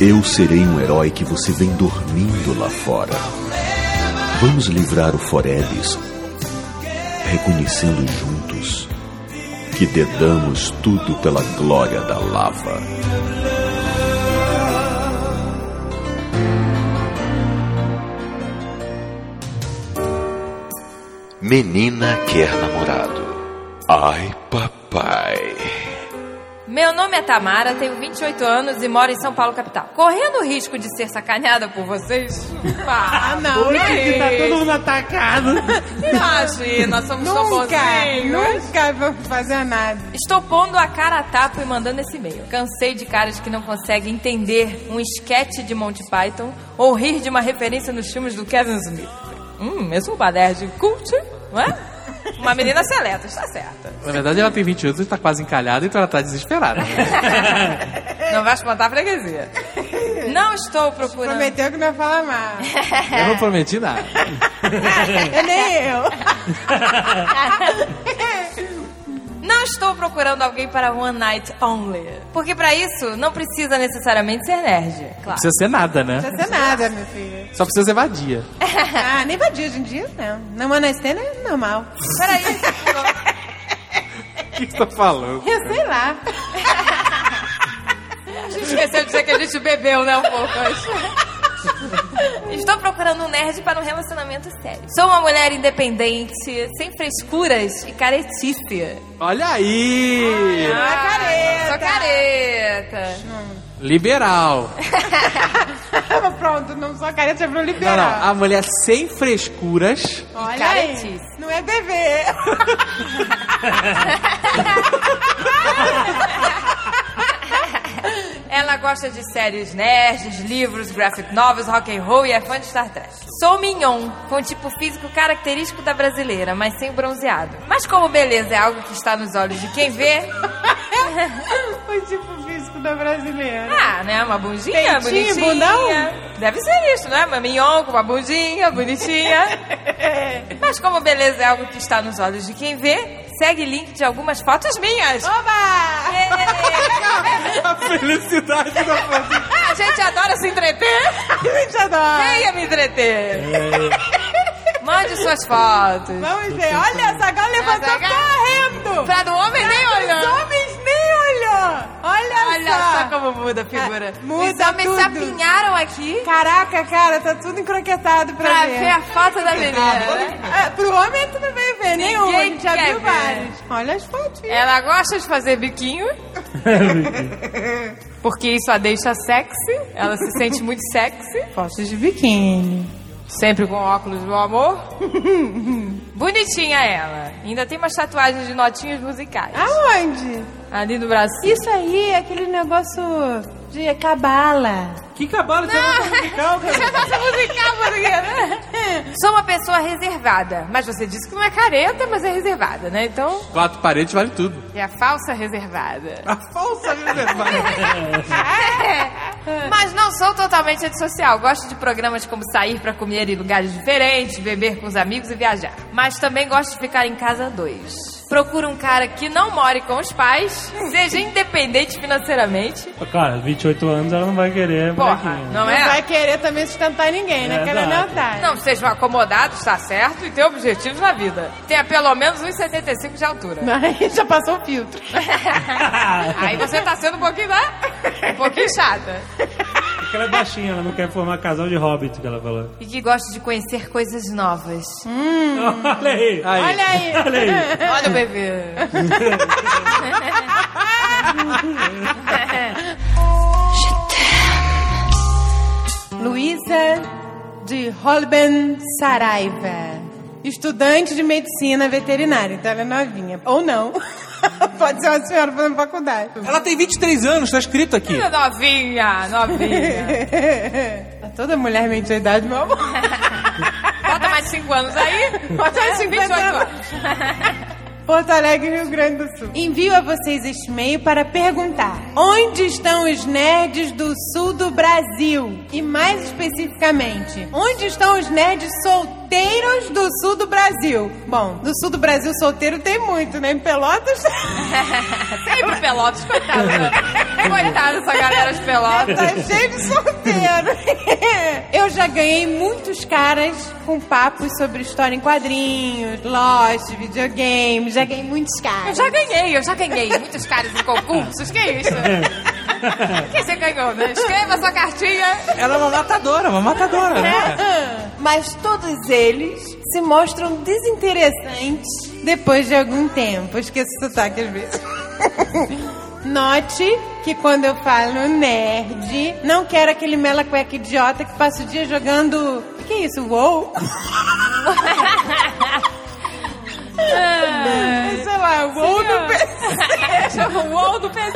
Eu serei um herói que você vem dormindo lá fora. Vamos livrar o Forelis, reconhecendo juntos que dedamos tudo pela glória da lava. Menina quer namorado. Ai, nome é Tamara, tenho 28 anos e moro em São Paulo, capital. Correndo o risco de ser sacaneada por vocês? Ah, não, Hoje não que tá é todo mundo atacado. Imagina, nós somos tão Nunca, bonzinhos. nunca vou fazer nada. Estou pondo a cara a tapa e mandando esse e-mail. Cansei de caras que não conseguem entender um esquete de Monty Python ou rir de uma referência nos filmes do Kevin Smith. Hum, eu sou uma nerd cult, não é? Uma menina seleta, está certa. Na verdade, ela tem 20 anos e tá quase encalhada, então ela tá desesperada. Não vai espantar a freguesia. Não estou procurando. Prometeu que não ia falar mais. Eu não prometi nada. Eu nem eu. Não estou procurando alguém para one night only. Porque para isso não precisa necessariamente ser nerd. Não Claro. precisa ser nada, né? Não precisa ser nada, meu filho. Só precisa ser vadia. Ah, nem vadia hoje em dia, não. Não, mas na stand é normal. Peraí. O que você tá falando? Eu sei lá. A gente esqueceu de dizer que a gente bebeu, né, um pouco antes. Estou procurando um nerd para um relacionamento sério. Sou uma mulher independente, sem frescuras e caretice. Olha aí! Ah, Sou careta. Liberal. Pronto, não sou careta, é pro Não, liberal. não. A mulher sem frescuras. Olha caretice. aí. Não é bebê. Ela gosta de séries nerds, livros, graphic novels, rock and roll e é fã de Star Trek. Sou mignon, com o tipo físico característico da brasileira, mas sem bronzeado. Mas como beleza é algo que está nos olhos de quem vê, o tipo físico da brasileira. ah, né, uma bundinha Peitinho, bonitinha. bundão? Deve ser isso, né? Uma mignon com uma bundinha bonitinha. mas como beleza é algo que está nos olhos de quem vê, segue link de algumas fotos minhas. Oba! A felicidade da foto. A gente adora se entreter. A gente adora. Venha me entreter. Mande suas fotos. Vamos ver. Olha, a Zagal levantou Zagal- correndo. Pra do homem nem Os olhando. Olha, Olha só. só como muda a figura. Ah, muda Os homens tudo. se apinharam aqui Caraca, cara, tá tudo encroquetado pra, pra ver. ver a foto da menina. Ah, pro homem tu não veio ver nenhum, a gente já viu vários. Olha as fotos. Ela gosta de fazer biquinho. Porque isso a deixa sexy. Ela se sente muito sexy. Fotos de biquíni. Sempre com óculos do amor. Bonitinha ela. Ainda tem umas tatuagens de notinhas musicais. Aonde? Ali no braço. Isso aí é aquele negócio de cabala. Que cabalo você vai musical, cara? Essa musical, né? Sou uma pessoa reservada. Mas você disse que não é careta, mas é reservada, né? Então, Quatro paredes vale tudo. é a falsa reservada. A falsa reservada. Mas não sou totalmente antissocial. Gosto de programas como sair pra comer em lugares diferentes, beber com os amigos e viajar. Mas também gosto de ficar em casa dois. Procuro um cara que não more com os pais, seja independente financeiramente. Cara, 28 anos ela não vai querer Porra, não Não é? vai querer também sustentar ninguém, né? É, Quero exato. aumentar. Não, sejam acomodados, está certo, e tenham objetivos na vida. Tenha pelo menos 1,75 de altura. Aí já passou o filtro. Aí você tá sendo um pouquinho, né? Um pouquinho chata. Porque ela é baixinha, ela não quer formar casal de hobbit, que ela falou. E que gosta de conhecer coisas novas. Olha aí. Olha aí. Olha aí. Olha o bebê. Luísa de Holben Saraiva. Estudante de medicina veterinária, então ela é novinha. Ou não. Pode ser uma senhora fazendo faculdade. Ela tem 23 anos, tá escrito aqui. novinha, novinha. Toda mulher mente a idade, meu amor. Bota mais 5 anos aí. Bota mais 28 50 anos. anos. Porto Alegre, Rio Grande do Sul. Envio a vocês este e-mail para perguntar: onde estão os nerds do sul do Brasil? E mais especificamente, onde estão os nerds solteiros do sul do Brasil? Bom, do sul do Brasil solteiro tem muito, né? Em Pelotas. Sempre Pelotas, coitada. Coitada essa galera de Pelotas. Tá cheio de solteiro. Eu já ganhei muitos caras com papos sobre história em quadrinhos, Lost, videogame. Já ganhei muitos Eu caras. já ganhei, eu já ganhei muitos caras em concursos. Que isso? O que você ganhou, né? Escreva sua cartinha. Ela é uma matadora, uma matadora. né? Mas todos eles se mostram desinteressantes depois de algum tempo. Esqueço o sotaque às vezes. Note que quando eu falo nerd, não quero aquele mela cueca idiota que passa o dia jogando. O que é isso? WoW? Sei lá, WoW no PC. O WoW do PC.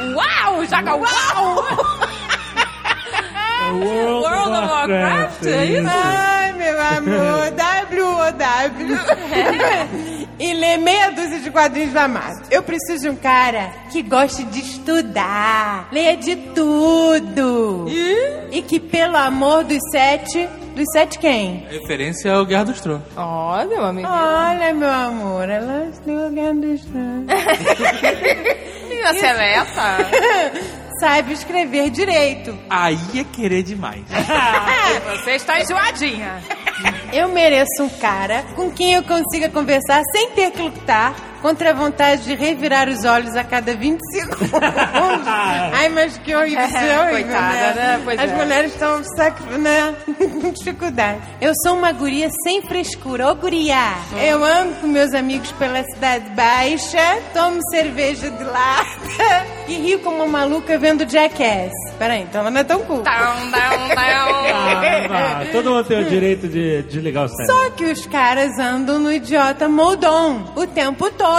Uau, joga uau. World, World of Warcraft, é isso? Ai, meu amor, W-O-W. e lê meia dúzia de quadrinhos da massa. Eu preciso de um cara que goste de estudar, leia de tudo. E que, pelo amor dos sete. Dos sete quem? Referência ao Guerra dos Tronos. Olha, meu amigo. Olha, meu amor, ela deu a guerra dos Tronos. Menina seleta. Sabe escrever direito. Aí é querer demais. Você está enjoadinha. Eu mereço um cara com quem eu consiga conversar sem ter que lutar contra a vontade de revirar os olhos a cada 20 segundos. Ai, mas que horrível, é horrível, Coitada, né? Pois As é. mulheres estão sac... né? com dificuldade. Eu sou uma guria sem frescura. Ô, guria! Eu ando com meus amigos pela cidade baixa, tomo cerveja de lata e rio como uma maluca vendo Jackass. Peraí, então ela não é tão cool. Down, down, down. Ah, todo mundo tem o direito de desligar o cérebro. Só que os caras andam no idiota moldon o tempo todo.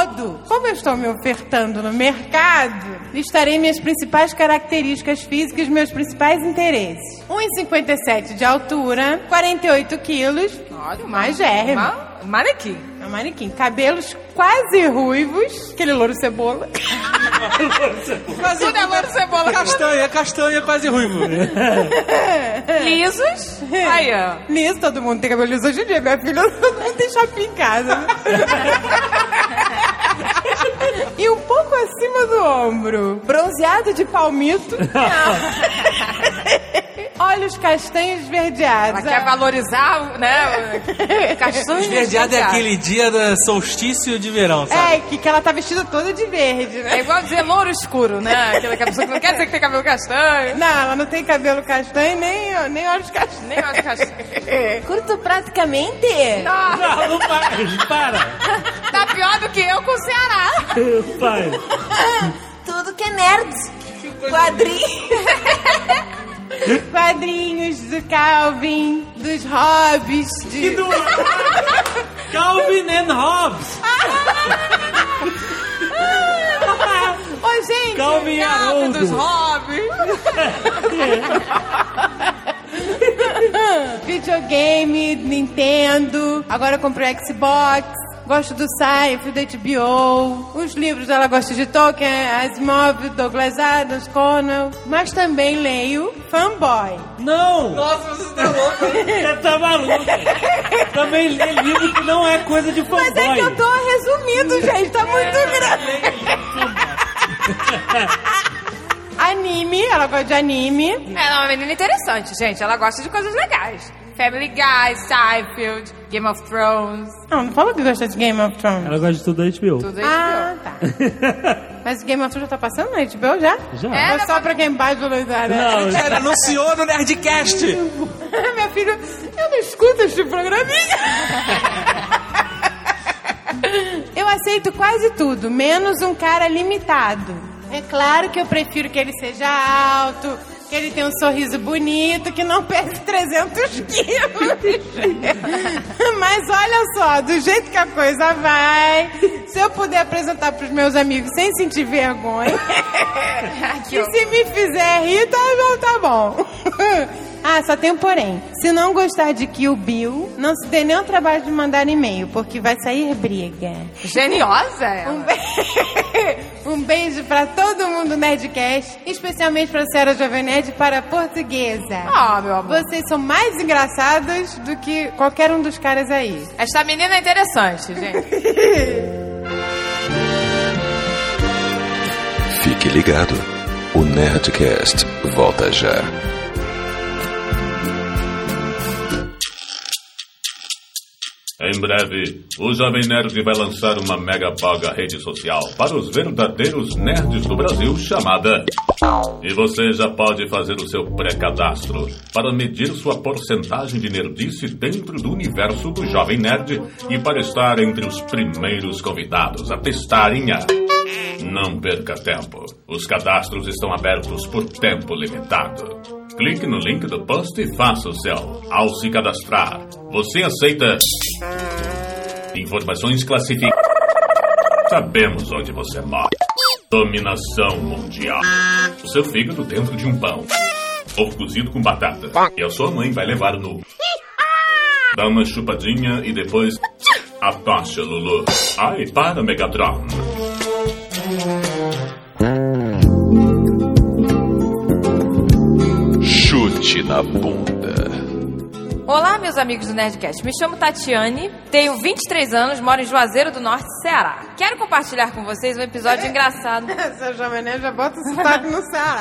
Como eu estou me ofertando no mercado, listarei minhas principais características físicas, meus principais interesses. 1,57 de altura, 48 quilos, Olha, uma, magérrima. Uma, uma manequim. Uma manequim. Cabelos quase ruivos. Aquele louro cebola. quase Tudo é louro cebola. Castanha, castanha quase ruivo. Lisos. Aí, ó. Liso, todo mundo tem cabelo liso hoje em dia. Minha filha, todo mundo tem chapim em casa. Né? e um pouco acima do ombro. Bronzeado de palmito. Olhos castanhos esverdeados. Ela quer valorizar, né? o Castanho Esverdeado é aquele dia do solstício de verão, sabe? É, que, que ela tá vestida toda de verde, né? É igual dizer louro escuro, né? Aquela que a pessoa que não quer dizer que tem cabelo castanho. Não, ela não tem cabelo castanho nem, nem olhos castanhos. Nem olhos castanhos. Curto praticamente. Não, Não, não faz, para. tá pior do que eu com o Ceará. Faz. Tudo que é nerd. Quadrinhos. Quadrinhos do Calvin, dos Hobbes, de... E do... Calvin and Hobbes. Ô, gente! Calvin e dos hobbies. Videogame, Nintendo. Agora eu comprei o Xbox. Gosto do Seinfeld, da HBO. Os livros ela gosta de Tolkien, Asimov, Douglas Adams, Conan. Mas também leio Fanboy. Não! Nossa, você tá louco. Você tá maluco. Também lê livro que não é coisa de fanboy. Mas é que eu tô resumindo, gente. Tá muito grande. Anime, ela gosta de anime. Ela é uma menina interessante, gente. Ela gosta de coisas legais. Family Guy, Seinfeld, Game of Thrones. Não, não falou que gosta de Game of Thrones. Ela gosta de tudo da HBO. Tudo Ah, HBO. tá. Mas o Game of Thrones já tá passando na HBO já? Já. É, só pra quem baixa o velocidade? Não, Ela anunciou no Nerdcast. Meu filho, eu não escuto este programinha. eu aceito quase tudo, menos um cara limitado. É claro que eu prefiro que ele seja alto, que ele tenha um sorriso bonito, que não pese 300 quilos. Mas olha só, do jeito que a coisa vai, se eu puder apresentar pros meus amigos sem sentir vergonha, e se me fizer rir, tá tá bom. Ah, só tem um porém. Se não gostar de Kill Bill, não se dê nem o trabalho de mandar e-mail, porque vai sair briga. Geniosa ela. Um, be... um beijo pra todo mundo do Nerdcast, especialmente pra senhora Jovem Nerd e para a portuguesa. Ah, meu amor. Vocês são mais engraçados do que qualquer um dos caras aí. Esta menina é interessante, gente. Fique ligado. O Nerdcast volta já. Em breve, o Jovem Nerd vai lançar uma mega paga rede social para os verdadeiros nerds do Brasil chamada. E você já pode fazer o seu pré-cadastro para medir sua porcentagem de nerdice dentro do universo do Jovem Nerd e para estar entre os primeiros convidados a testarem a. Não perca tempo. Os cadastros estão abertos por tempo limitado. Clique no link do post e faça o seu. Ao se cadastrar, você aceita informações classificadas. Sabemos onde você mora. Dominação mundial. O seu fígado dentro de um pão. Ovo cozido com batata. E a sua mãe vai levar no. Dá uma chupadinha e depois. A tocha, Lulu. Ai, para, Megatron. Chute na bunda. Olá, meus amigos do Nerdcast. Me chamo Tatiane, tenho 23 anos, moro em Juazeiro do Norte, Ceará. Quero compartilhar com vocês um episódio engraçado. Essa Jovem Nerd já bota o sotaque no Ceará.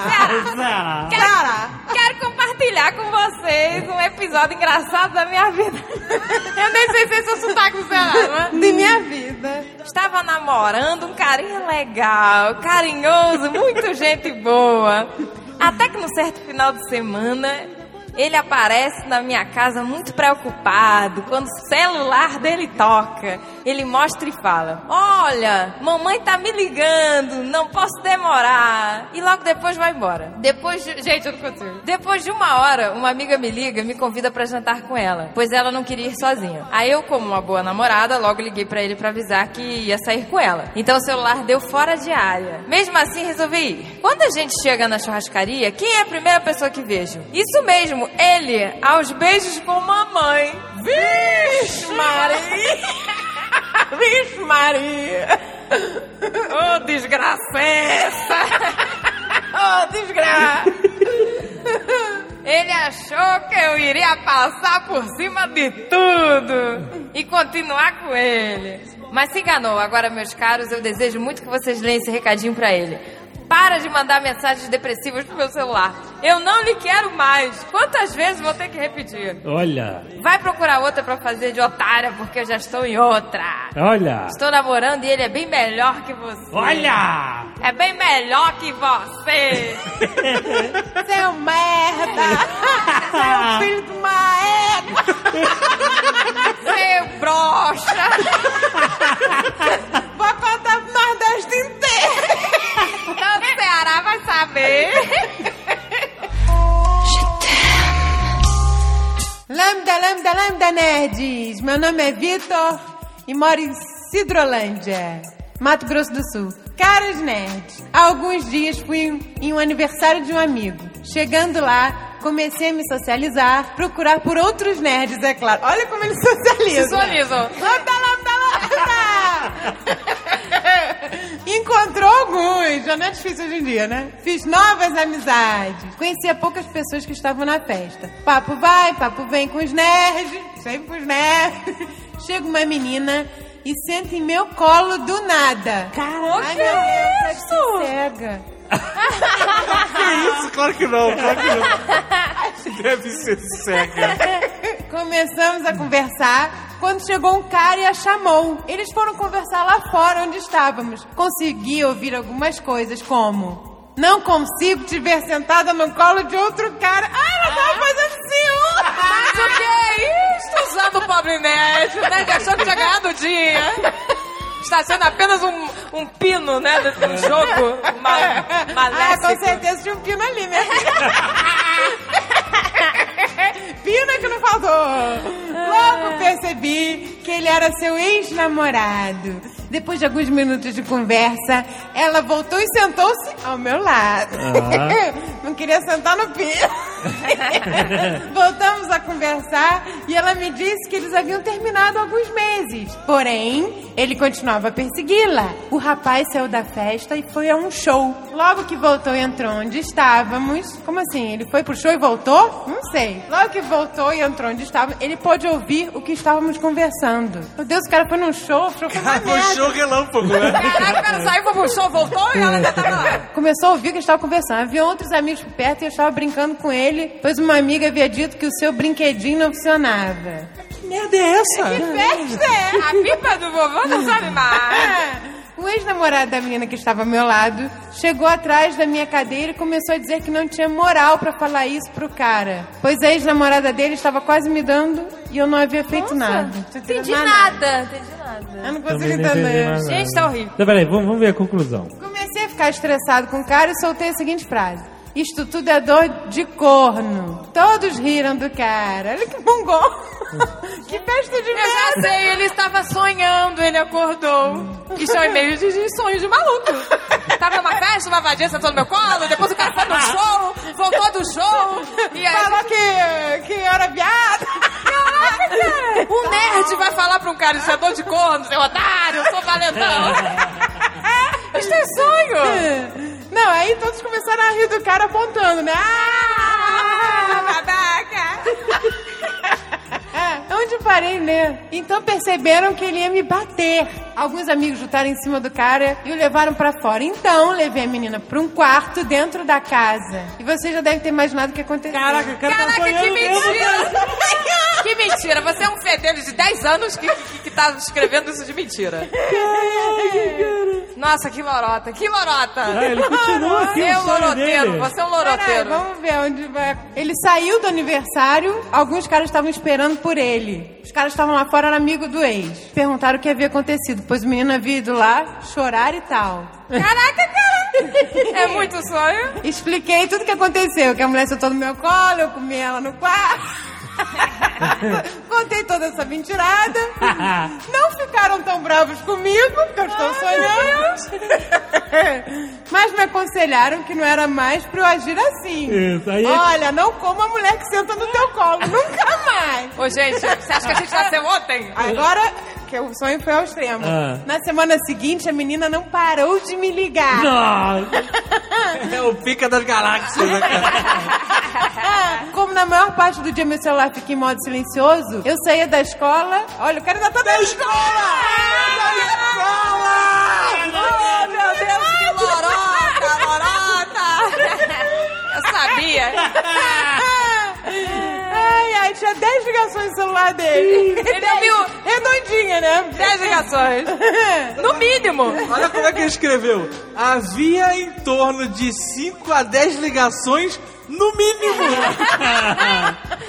Ceará. Quero, quero compartilhar com vocês um episódio engraçado da minha vida. Eu nem sei se esse é o sotaque do Ceará, não é? De minha vida. Estava namorando um carinha legal, carinhoso, muito gente boa. Até que no certo final de semana, ele aparece na minha casa muito preocupado quando o celular dele toca. Ele mostra e fala: Olha, mamãe tá me ligando, não posso demorar. E logo depois vai embora. Depois de... Gente, eu não consigo. Depois de uma hora, uma amiga me liga e me convida pra jantar com ela, pois ela não queria ir sozinha. Aí eu, como uma boa namorada, logo liguei pra ele pra avisar que ia sair com ela. Então o celular deu fora de área. Mesmo assim, resolvi ir. Quando a gente chega na churrascaria, quem é a primeira pessoa que vejo? Isso mesmo, ele, aos beijos com mamãe. Vixe, Maria! Vixe, Maria! Ô, oh, desgraça! Ô, oh, desgraça! Ele achou que eu iria passar por cima de tudo e continuar com ele. Mas se enganou. Agora, meus caros, eu desejo muito que vocês leiam esse recadinho pra ele. Para de mandar mensagens depressivas pro meu celular. Eu não lhe quero mais. Quantas vezes vou ter que repetir? Olha, Vai procurar outra pra fazer de otária, porque eu já estou em outra. olha. Estou namorando e ele é bem melhor que você. Olha! É bem melhor que você. Um merda! Um filho de uma! Seu broxa. Vou contar pro Nordeste inteiro! Ceará vai saber. Lambda, lambda, lambda, nerds! Meu nome é Vitor e moro em Cidrolândia, Mato Grosso do Sul. Caros nerds, há alguns dias fui em um aniversário de um amigo. Chegando lá, comecei a me socializar, procurar por outros nerds, é claro. Olha como eles socializam. Visualizam. Lambda, lambda, lambda! Encontrou alguns, já não é difícil hoje em dia, né? Fiz novas amizades. Conhecia poucas pessoas que estavam na festa. Papo vai, papo vem com os nerds, sempre com os nerds. Chega uma menina e senta em meu colo do nada. Caralho, Ai, que meu Deus, isso? cega. Que isso? Claro que não, claro que não. Deve ser cega. Começamos a conversar quando chegou um cara e a chamou. Eles foram conversar lá fora onde estávamos. Consegui ouvir algumas coisas como: Não consigo te ver sentada no colo de outro cara. Ai, ela tava fazendo ciúme! Mas o que é isso? Usando o pobre nerd, né? Que achou que tinha ganhado o dia. Está sendo apenas um, um pino, né? Do, do jogo mal, Ah, maléfico. com certeza tinha um pino ali, né? Pina que não faltou. Logo percebi que ele era seu ex-namorado. Depois de alguns minutos de conversa, ela voltou e sentou-se ao meu lado. Não queria sentar no pino. Voltamos a conversar e ela me disse que eles haviam terminado há alguns meses. Porém, ele continuava a persegui-la. O rapaz saiu da festa e foi a um show. Logo que voltou e entrou onde estávamos. Como assim? Ele foi pro show e voltou? Não sei. Logo que voltou e entrou onde estávamos, ele pôde ouvir o que estávamos conversando. Meu Deus, o cara foi num show, foi uma Foi show relâmpago, né? Caraca, o cara saiu, foi pro show, voltou e ela ainda tava lá. Começou a ouvir o que a gente estava conversando. Havia outros amigos por perto e eu estava brincando com ele, pois uma amiga havia dito que o seu brinquedinho não funcionava. Que merda é essa? Que festa é? A pipa do vovô não sabe mais. O ex-namorado da menina que estava ao meu lado chegou atrás da minha cadeira e começou a dizer que não tinha moral pra falar isso pro cara. Pois a ex-namorada dele estava quase me dando e eu não havia feito nada. Não tinha Entendi feito nada, entendi nada. Eu não consigo entender. nada. Gente, tá horrível. Então, peraí, vamos, vamos ver a conclusão. Comecei a ficar estressado com o cara e soltei a seguinte frase. Isto tudo é dor de corno. Todos riram do cara. Olha que bongão. que festa de Eu já merda. sei, ele estava sonhando, ele acordou. Que são e-mails de, de sonhos de maluco. Tava numa festa, uma vadia sentou no meu colo, depois o cara foi no show, voltou do show. E aí, Falou que, que era viado. Caraca, cara! Um nerd vai falar pra um cara, isso é dor de corno, seu otário, eu sou valentão. Isso é sonho. Não, aí todos começaram a rir do cara apontando, né? Ah, babaca! Onde parei, né? Então perceberam que ele ia me bater. Alguns amigos juntaram em cima do cara e o levaram pra fora. Então, levei a menina pra um quarto dentro da casa. E você já deve ter imaginado o que aconteceu. Caraca, cara tá Caraca, que sonhando mesmo, mentira! Que mentira! Você é um fedelho de 10 anos que, que, que tá escrevendo isso de mentira. Nossa, que lorota, que lorota! Ah, ele continua aqui Você é o um loroteiro, dele. você é um loroteiro. vamos ver onde vai. Ele saiu do aniversário, alguns caras estavam esperando por ele. Os caras estavam lá fora, era amigo do ex. Perguntaram o que havia acontecido, pois o menino havia ido lá chorar e tal. Caraca, cara! É muito sonho. Expliquei tudo o que aconteceu, que a mulher sentou no meu colo, eu comi ela no quarto. Contei toda essa mentirada. Não ficaram tão bravos comigo, porque eu estou sonhando. Mas me aconselharam que não era mais pra eu agir assim. Isso, aí- Olha, não como a mulher que senta no teu colo, nunca mais. Ô, gente, você acha que a gente nasceu ontem? Agora, que o sonho foi ao extremo. Ah. Na semana seguinte, a menina não parou de me ligar. Nossa. É o pica das galáxias, né, cara? Como na maior parte do dia meu celular fica em modo silencioso, eu saía da escola. Olha, o cara ainda tá da escola! Oh, meu Deus, que lorota, lorota! via. Ai, ai, tinha 10 ligações no celular dele. Ele viu Redondinha, né? 10 ligações. No mínimo. Olha como é que ele escreveu. Havia em torno de 5 a 10 ligações no mínimo.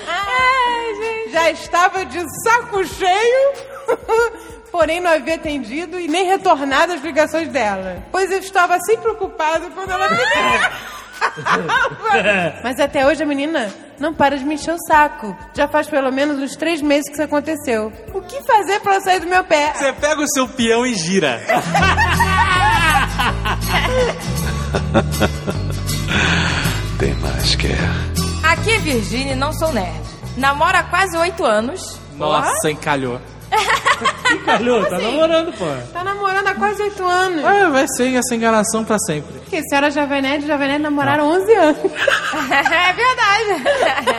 Ai, gente. Já estava de saco cheio, porém não havia atendido e nem retornado as ligações dela. Pois eu estava assim preocupado quando ela me Mas até hoje a menina não para de me encher o saco. Já faz pelo menos uns três meses que isso aconteceu. O que fazer pra ela sair do meu pé? Você pega o seu peão e gira. Mais que é. Aqui é Virgínia e não sou nerd. Namoro há quase oito anos. Nossa, encalhou. Calhou, tá namorando, pô. Tá namorando há quase oito anos. Ah, vai ser essa enganação pra sempre. Porque a senhora Jovem Nerd e Jovem Nerd namoraram 11 anos. é verdade.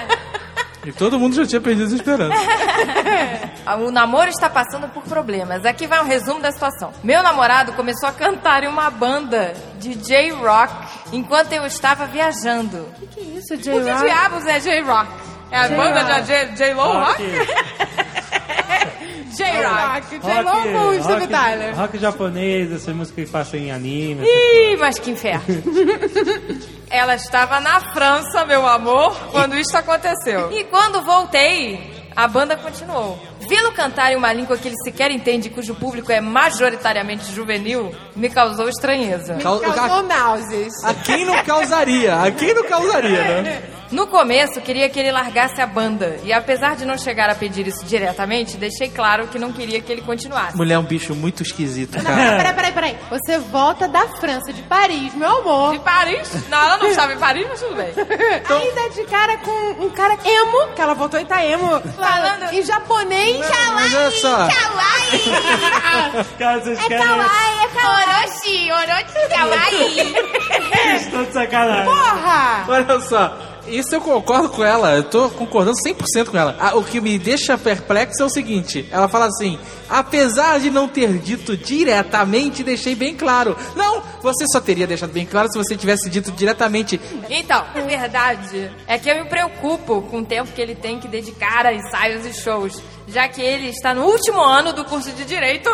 E todo mundo já tinha perdido as esperanças. O namoro está passando por problemas. Aqui vai um resumo da situação. Meu namorado começou a cantar em uma banda de J-Rock enquanto eu estava viajando. O que é isso, O que J-Rock? diabos é J-Rock? É a banda da J- J-Lo Rock? J-Rock. J-Lo o Tyler. rock japonês, essa música que passa em anime. Ih, mas que inferno. Ela estava na França, meu amor, quando isso aconteceu. E quando voltei, a banda continuou. Vê-lo cantar em uma língua que ele sequer entende, cujo público é majoritariamente juvenil, me causou estranheza. Cau- Causou náuseas. A quem não causaria? A quem não causaria, né? No começo, queria que ele largasse a banda. E apesar de não chegar a pedir isso diretamente, deixei claro que não queria que ele continuasse. Mulher é um bicho muito esquisito, Não, cara. peraí, peraí, peraí. Você volta da França, de Paris, meu amor. De Paris? Não, ela não estava em Paris, mas tudo bem. Ainda de cara com um cara emo, que ela voltou e tá emo, falando em japonês. Mas olha só. Cara, vocês É querem... kawaii, é kawaii. Orochi, Orochi, kawaii. Estão de sacanagem. Porra! Olha só. Isso eu concordo com ela, eu tô concordando 100% com ela. Ah, o que me deixa perplexo é o seguinte: ela fala assim, apesar de não ter dito diretamente, deixei bem claro. Não, você só teria deixado bem claro se você tivesse dito diretamente. Então, a verdade é que eu me preocupo com o tempo que ele tem que dedicar a ensaios e shows, já que ele está no último ano do curso de Direito.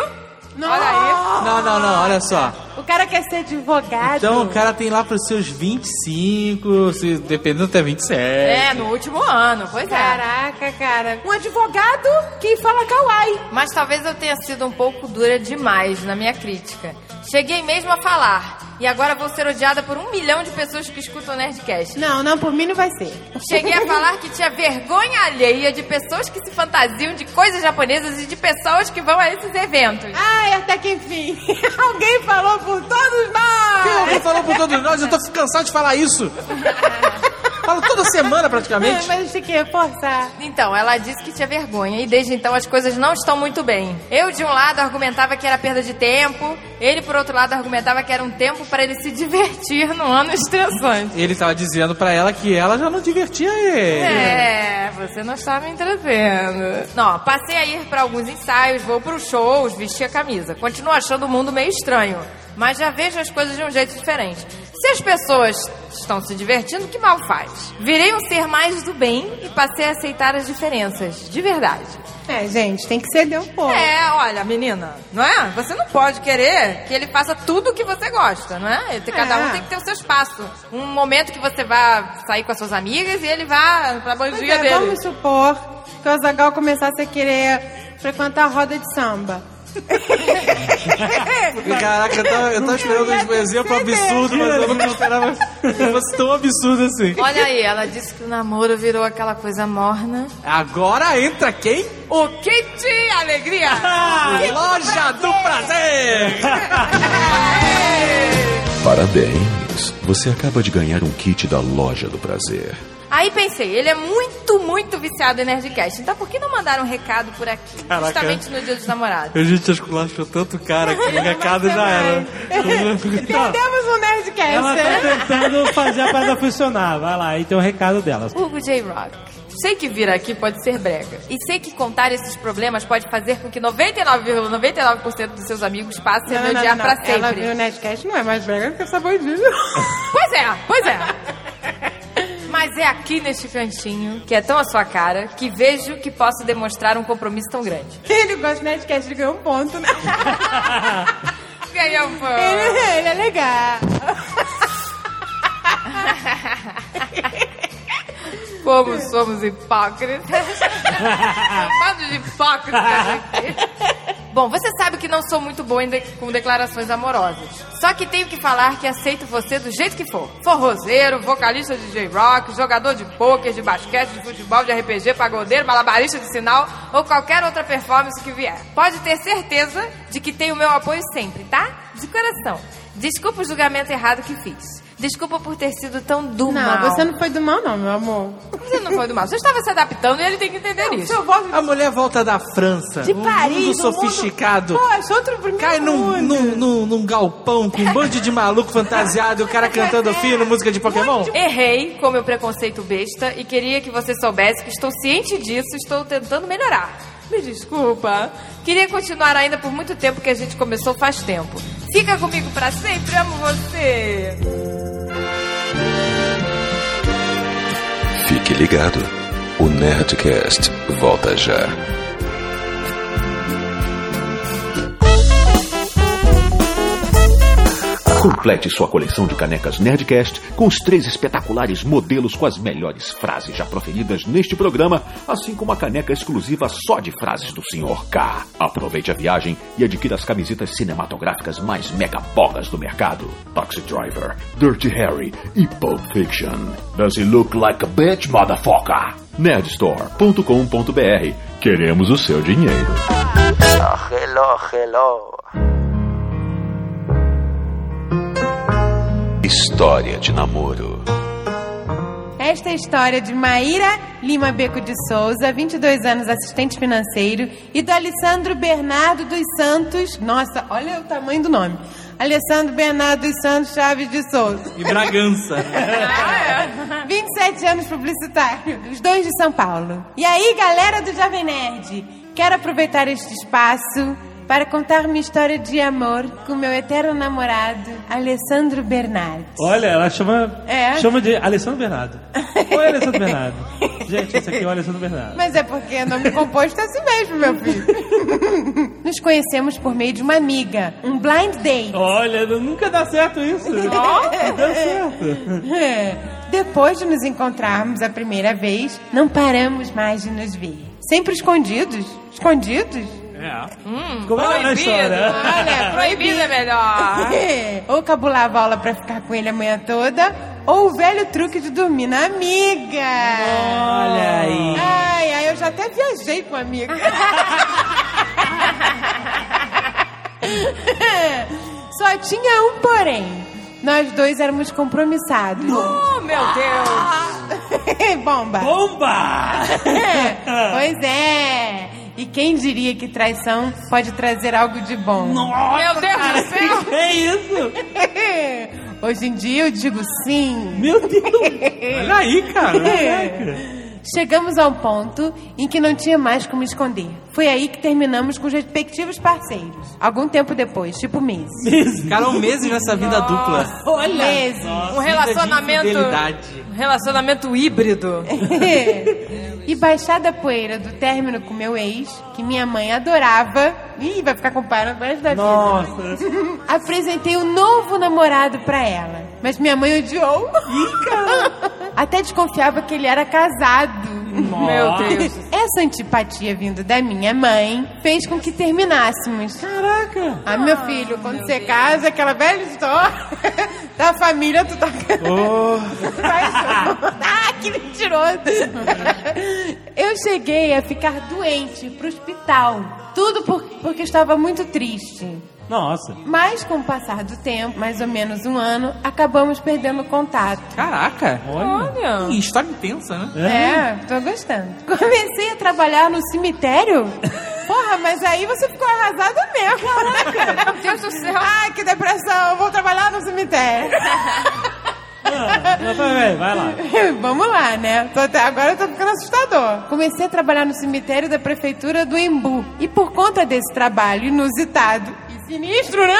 Não. Olha aí. Não, não, não, olha só. O cara quer ser advogado. Então o cara tem lá pros seus 25, se dependendo até 27. É, no último ano, pois é. Caraca, cara. Um advogado que fala kawaii. Mas talvez eu tenha sido um pouco dura demais na minha crítica. Cheguei mesmo a falar. E agora vou ser odiada por um milhão de pessoas que escutam o Nerdcast. Não, não, por mim não vai ser. Cheguei a falar que tinha vergonha alheia de pessoas que se fantasiam de coisas japonesas e de pessoas que vão a esses eventos. Ai, até que enfim. Alguém falou por todos nós. Quem alguém falou por todos nós? Eu tô cansado de falar isso. Falo toda semana praticamente. Mas a gente tem que reforçar. Então, ela disse que tinha vergonha e desde então as coisas não estão muito bem. Eu, de um lado, argumentava que era perda de tempo, ele, por outro lado, argumentava que era um tempo para ele se divertir no ano estressante. Ele tava dizendo pra ela que ela já não divertia ele. É, você não está me entretendo. Não, passei a ir para alguns ensaios, vou para os shows, vestir a camisa. Continuo achando o mundo meio estranho, mas já vejo as coisas de um jeito diferente. Se as pessoas estão se divertindo, que mal faz? Virei um ser mais do bem e passei a aceitar as diferenças, de verdade. É, gente, tem que ceder um pouco. É, olha, menina, não é? Você não pode querer que ele faça tudo o que você gosta, não é? Cada É. um tem que ter o seu espaço. Um momento que você vá sair com as suas amigas e ele vá pra bandinha é, dele. vamos supor que o Azagal começasse a querer frequentar a roda de samba. Caraca, eu tava, eu tava esperando um exemplo absurdo, mas eu não esperava que fosse tão absurdo assim. Olha aí, ela disse que o namoro virou aquela coisa morna. Agora entra quem? O kit alegria! Loja do Prazer! Parabéns! Você acaba de ganhar um kit da Loja do Prazer. Aí pensei, ele é muito, muito viciado em Nerdcast. Então por que não mandar um recado por aqui? Caraca. Justamente no dia dos namorados. A gente esculachou tanto cara que o recado já era. Perdemos um Nerdcast. Ela tá tentando fazer a parada funcionar. Vai lá, aí tem o recado dela. Hugo J. Rock. Sei que vir aqui pode ser brega. E sei que contar esses problemas pode fazer com que 99,99% dos seus amigos passem a me odiar pra sempre. Ela viu o Nerdcast, não é mais brega que essa bandida. Pois é, pois é. Mas é aqui neste cantinho, que é tão a sua cara, que vejo que posso demonstrar um compromisso tão grande. Ele gosta de Nerdcast, ele ganhou um ponto, né? Ganhou um ponto. Ele, ele é legal. Como somos hipócritas. Bando de hipócritas aqui. Bom, você sabe que não sou muito boa de- com declarações amorosas. Só que tenho que falar que aceito você do jeito que for. Forrozeiro, vocalista de J-Rock, jogador de pôquer, de basquete, de futebol, de RPG, pagodeiro, malabarista de sinal ou qualquer outra performance que vier. Pode ter certeza de que tem o meu apoio sempre, tá? De coração. Desculpa o julgamento errado que fiz. Desculpa por ter sido tão do Não, mal. você não foi do mal, não, meu amor. Você não foi do mal. Você estava se adaptando e ele tem que entender isso. A mulher volta da França. De um Paris, mundo do sofisticado. mundo- Poxa, outro primeiro Cai num, mundo. num, num, num galpão com um bando de maluco fantasiado e o cara cantando fino, música de Pokémon. Errei com meu preconceito besta e queria que você soubesse que estou ciente disso e estou tentando melhorar. Me desculpa. Queria continuar ainda por muito tempo que a gente começou faz tempo. Fica comigo pra sempre, amo você. Fique ligado. O Nerdcast volta já. Complete sua coleção de canecas Nerdcast com os três espetaculares modelos com as melhores frases já proferidas neste programa, assim como a caneca exclusiva só de frases do Sr. K. Aproveite a viagem e adquira as camisetas cinematográficas mais mega bogas do mercado: Taxi Driver, Dirty Harry e Pulp Fiction. Does he look like a bitch, motherfucker? Nerdstore.com.br. Queremos o seu dinheiro. hello, hello. História de namoro. Esta é a história de Maíra Lima Beco de Souza, 22 anos, assistente financeiro, e do Alessandro Bernardo dos Santos. Nossa, olha o tamanho do nome. Alessandro Bernardo dos Santos Chaves de Souza. E Bragança. 27 anos publicitário, os dois de São Paulo. E aí, galera do Jovem Nerd, quero aproveitar este espaço para contar minha história de amor com meu eterno namorado, Alessandro Bernardo. Olha, ela chama, É? chama de Alessandro Bernardo. Oi, Alessandro Bernardo. Gente, esse aqui é o Alessandro Bernardo. Mas é porque é nome composto é assim mesmo, meu filho. Nos conhecemos por meio de uma amiga, um blind date. Olha, nunca dá certo isso. Ó. Deu certo. É. Depois de nos encontrarmos a primeira vez, não paramos mais de nos ver. Sempre escondidos. Escondidos? É. Como é que é a história? Olha, proibido é melhor. ou cabulava aula pra ficar com ele a manhã toda, ou o velho truque de dormir na amiga. Olha aí. Ai, ai, eu já até viajei com a amiga. Só tinha um porém. Nós dois éramos compromissados. Oh, meu Deus. Bomba! Bomba! pois é. E quem diria que traição pode trazer algo de bom? Meu Deus do céu. Que é isso? Hoje em dia eu digo sim. Meu Deus! Olha aí, cara. Chegamos a um ponto em que não tinha mais como esconder. Foi aí que terminamos com os respectivos parceiros. Algum tempo depois, tipo meses. Ficaram meses nessa vida dupla. Olha! Meses. Um relacionamento. Um relacionamento híbrido. e baixada a poeira do término com meu ex, que minha mãe adorava. Ih, vai ficar comparando o resto da vida. Nossa. Apresentei um novo namorado pra ela. Mas minha mãe odiou. Até desconfiava que ele era casado. Meu Deus. Essa antipatia vindo da minha mãe fez com que terminássemos. Caraca! Ah, meu filho, quando você casa, aquela velha história da família, tu tá. ah, que mentiroso! Eu cheguei a ficar doente pro hospital. Tudo por- porque estava muito triste. Nossa. Mas com o passar do tempo, mais ou menos um ano, acabamos perdendo o contato. Caraca. Olha. Ih, história intensa, né? É, tô gostando. Comecei a trabalhar no cemitério. Porra, mas aí você ficou arrasada mesmo. Caraca. Meu Deus do céu. Ai, que depressão. Vou trabalhar no cemitério. Não, vai, vai lá. Vamos lá, né? Tô até agora tá ficando assustador. Comecei a trabalhar no cemitério da prefeitura do Embu. E por conta desse trabalho inusitado Sinistro, né?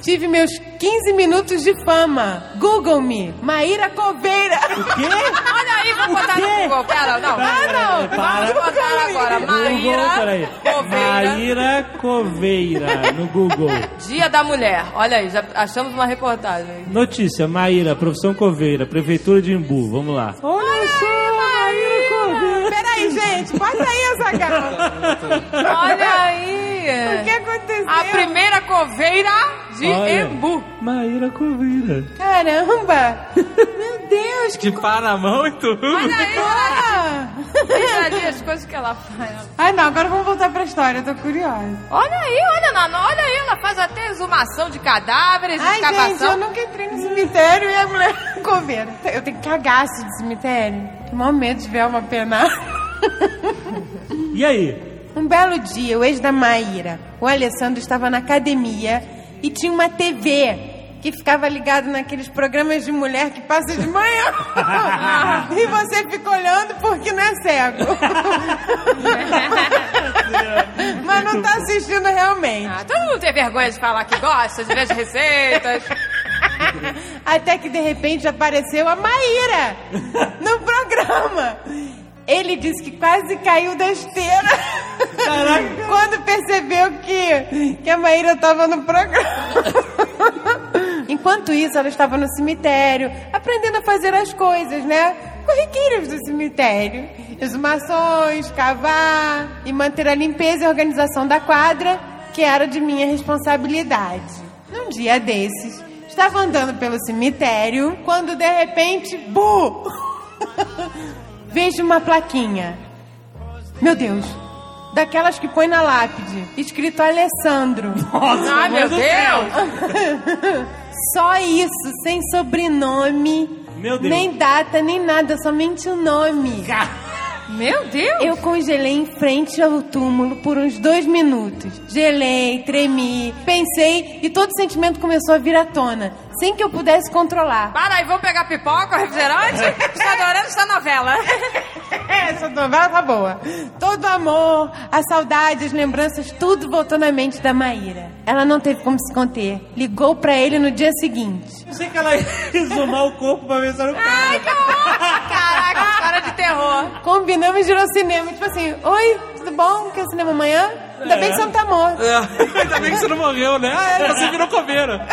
Tive meus 15 minutos de fama. Google me. Maíra Coveira. O quê? Olha aí, vou botar no Google. Pera, não. Ah, não. Para. Vamos botar agora. Google, Maíra peraí. Coveira. Maíra Coveira, no Google. Dia da Mulher. Olha aí, já achamos uma reportagem. Notícia, Maíra, profissão Coveira, Prefeitura de Imbu, vamos lá. Olha só, Maíra Coveira. Peraí, gente. Bota aí essa garra. Olha aí. O que aconteceu? A primeira coveira de Olha, Embu. Maíra Coveira. Caramba. Meu Deus. De pá na mão e tudo. Olha aí, olha ali as coisas que ela faz. Ai, não. Agora vamos voltar pra história. Eu tô curiosa. Olha aí, olha, Nana, olha aí, ela faz até exumação de cadáveres, Ai, gente, eu escavação. nunca entrei no cemitério e a mulher coveira. Eu tenho cagaço de cemitério. Maior medo de ver uma penar. E aí? Um belo dia, o ex da Maíra, o Alessandro, estava na academia e tinha uma TV que ficava ligado naqueles programas de mulher que passa de manhã. e você fica olhando porque não é cego. Mas não tá assistindo realmente. Ah, todo mundo tem vergonha de falar que gosta, de ver as receitas. Até que de repente apareceu a Maíra no programa. Ele disse que quase caiu da esteira quando percebeu que, que a Maíra estava no programa. Enquanto isso, ela estava no cemitério, aprendendo a fazer as coisas, né? Corriqueiras do cemitério. Exumações, cavar e manter a limpeza e organização da quadra, que era de minha responsabilidade. Num dia desses, estava andando pelo cemitério quando de repente, bu! Vejo uma plaquinha. Meu Deus, daquelas que põe na lápide, escrito Alessandro. Ai, meu Deus! Só isso, sem sobrenome, Meu Deus. nem data, nem nada, somente o nome. Meu Deus! Eu congelei em frente ao túmulo por uns dois minutos. Gelei, tremi, pensei e todo sentimento começou a vir à tona, sem que eu pudesse controlar. Para aí, vamos pegar pipoca, refrigerante? Estou adorando essa novela. Essa novela tá boa. Todo o amor, a saudade, as lembranças, tudo voltou na mente da Maíra. Ela não teve como se conter. Ligou pra ele no dia seguinte. Eu sei que ela ia exumar o corpo pra ver se era o cara. Ai, que horror! Caraca, história de terror. Combinamos de ir ao cinema. Tipo assim, oi, tudo bom? Quer cinema amanhã? Ainda bem que você não tá morto. É, ainda bem que você não morreu, né? Ah, é, você virou coveira.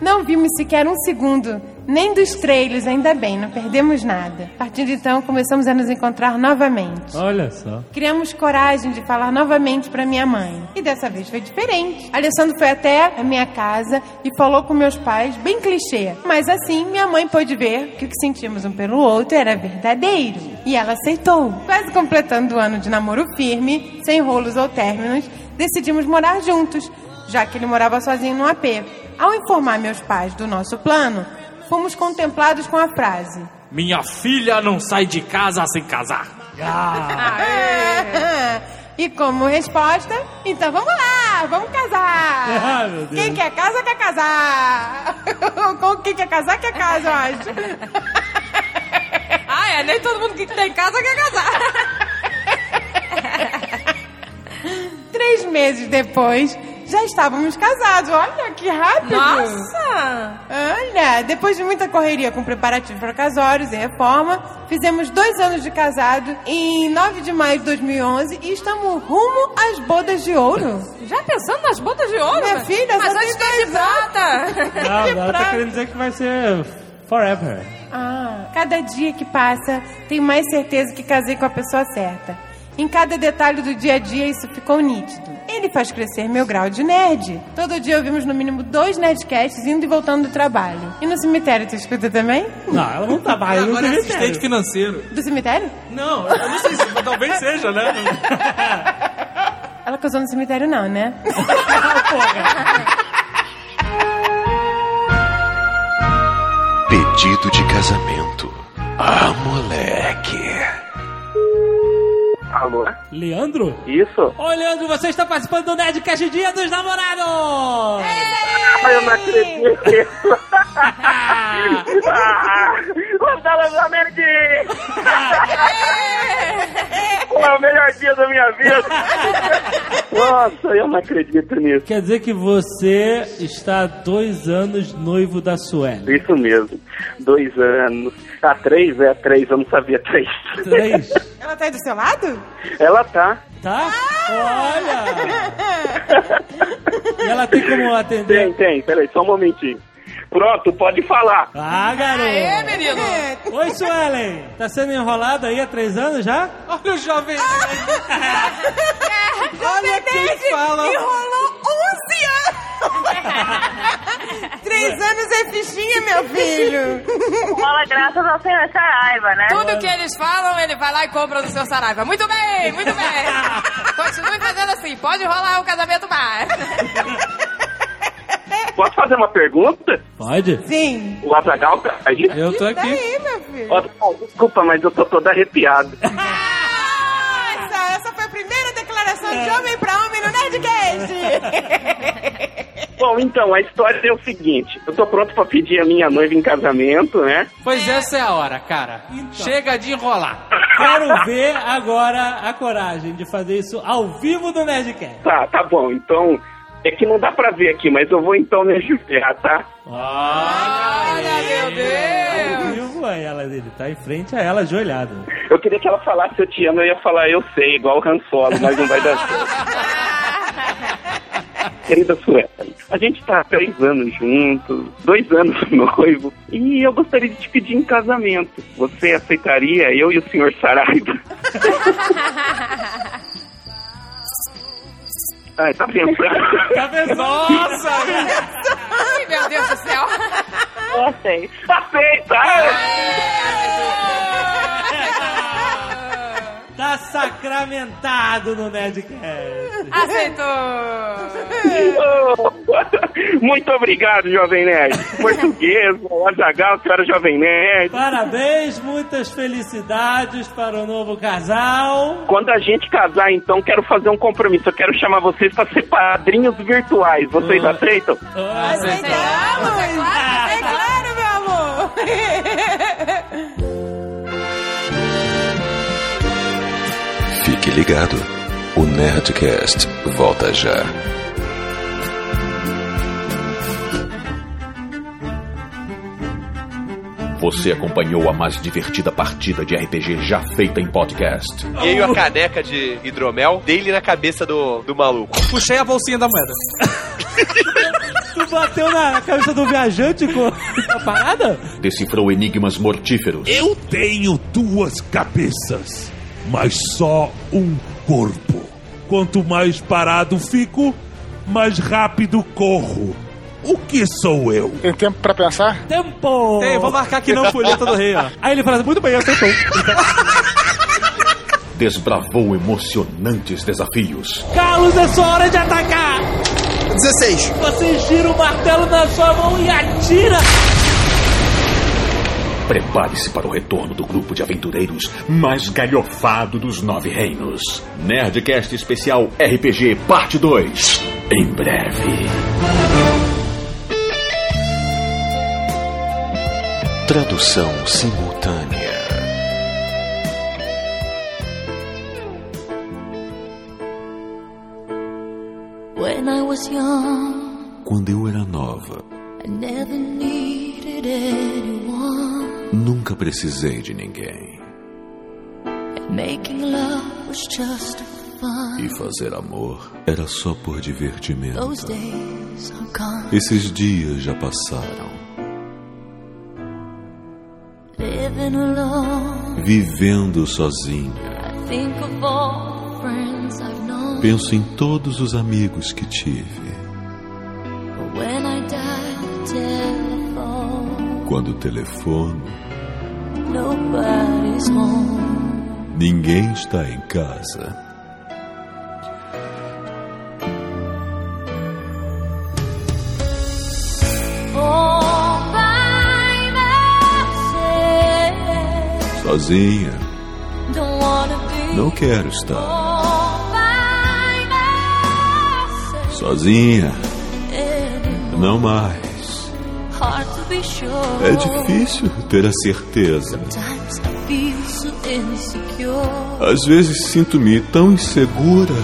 Não vimos sequer um segundo, nem dos trailers, ainda bem, não perdemos nada. A partir de então, começamos a nos encontrar novamente. Olha só. Criamos coragem de falar novamente pra minha mãe. E dessa vez foi diferente. Alessandro foi até a minha casa e falou com meus pais, bem clichê. Mas assim, minha mãe pôde ver que o que sentimos um pelo outro era verdadeiro. E ela aceitou. Quase completando o ano de namoro firme, sem rolos ou términos, decidimos morar juntos, já que ele morava sozinho no AP. Ao informar meus pais do nosso plano, fomos contemplados com a frase: Minha filha não sai de casa sem casar. e como resposta, então vamos lá, vamos casar. Deus. Quem quer casa, quer casar. Com quem quer casar, quer casa, eu acho. Ah, é, nem todo mundo que tem casa quer casar. Três meses depois, já estávamos casados. Olha que rápido. Nossa! Olha, depois de muita correria com preparativos para casórios e reforma, fizemos dois anos de casado em 9 de maio de 2011 e estamos rumo às bodas de ouro. Já pensando nas botas de ouro? Minha filha, Mas antes tem de anos. prata. Não, ela tá querendo dizer que vai ser forever. Ah, cada dia que passa, tenho mais certeza que casei com a pessoa certa. Em cada detalhe do dia a dia, isso ficou nítido. Ele faz crescer meu grau de nerd. Todo dia ouvimos no mínimo dois nerdcasts indo e voltando do trabalho. E no cemitério, tu escuta também? Não, ela não trabalha no Agora é assistente cemitério. financeiro. Do cemitério? Não, eu não sei se talvez seja, né? Ela casou no cemitério, não, né? Pedido de casamento. Ah, moleque. Alô? Leandro? Isso? Ô, Leandro, você está participando do Nerdcast Dia dos Namorados! Ai, eu não acredito. ah, Gonzalo Zamendi! Foi o melhor dia da minha vida. Nossa, eu não acredito nisso. Quer dizer que você está há dois anos noivo da Sueli. Isso mesmo. Dois anos. Ah, três? É, três. Eu não sabia três. Três? Ela tá aí do seu lado? Ela tá. Tá? Olha! E ela tem como atender? Tem, tem. Peraí, só um momentinho. Pronto, pode falar. Ah, garoto! Aê, menino! Oi, Suelen! Tá sendo enrolado aí há três anos já? Olha o jovem. Olha quem fala. Enrolou 11 anos! Três anos é fichinha, meu filho! Rola graças ao senhor Saraiva, né? Tudo que eles falam, ele vai lá e compra do seu Saraiva. Muito bem, muito bem. Continue fazendo assim. Pode rolar o casamento mais. Posso fazer uma pergunta? Pode? Sim. O Azagal tá aí? Eu tô Tá aqui. aí, meu filho. Ó, Desculpa, mas eu tô todo arrepiado. Essa, essa foi a primeira declaração de homem pra homem no Nerdcast! Bom, então, a história é o seguinte. Eu tô pronto pra pedir a minha noiva em casamento, né? Pois essa é a hora, cara. Chega de enrolar. Quero ver agora a coragem de fazer isso ao vivo do Nerdcast. Tá, tá bom. Então, é que não dá pra ver aqui, mas eu vou então me ajoelhar, tá? Olha, meu Deus! Vivo, aí ela, ele tá em frente a ela, ajoelhado. Eu queria que ela falasse eu te amo, eu ia falar eu sei, igual o Han Solo, mas não vai dar certo. Querida Sueli, a gente tá há três anos juntos, dois anos noivo, e eu gostaria de te pedir em casamento. Você aceitaria eu e o senhor Saraiva? Ai, tá pensando? Tá vendo? Nossa! Ai, meu Deus do céu. Eu aceito. Aceita! Tá sacramentado no Nerdcast. Aceitou. Muito obrigado, Jovem Nerd. Português, Azagal, senhora Jovem Nerd. Parabéns, muitas felicidades para o novo casal. Quando a gente casar, então, quero fazer um compromisso. Eu quero chamar vocês para ser padrinhos virtuais. Vocês aceitam? Aceitamos! É claro, meu amor! ligado. O Nerdcast volta já. Você acompanhou a mais divertida partida de RPG já feita em podcast. E a caneca de hidromel, dei-lhe na cabeça do, do maluco. Puxei a bolsinha da moeda. Tu bateu na cabeça do viajante com a parada? Decifrou enigmas mortíferos. Eu tenho duas cabeças, mas só um corpo. Quanto mais parado fico, mais rápido corro. O que sou eu? Tem tempo pra pensar? Tempo! Tem, vou marcar aqui não, folheta do rei, ó. Aí ele fala assim, muito bem, acertou. Desbravou emocionantes desafios. Carlos, é sua hora de atacar! 16. Você gira o martelo na sua mão e atira! Prepare-se para o retorno do grupo de aventureiros mais galhofado dos nove reinos. Nerdcast Especial RPG Parte 2. Em breve. Tradução simultânea. When I was young, Quando eu era nova, I never needed anyone. Nunca precisei de ninguém. E fazer amor era só por divertimento. Esses dias já passaram. Vivendo sozinha. Penso em todos os amigos que tive. Quando nobody's home. Ninguém está em casa. Myself, Sozinha. don't wanna be Não quero estar. myself. Sozinha. Não mais. É difícil ter a certeza. Às vezes sinto-me tão insegura.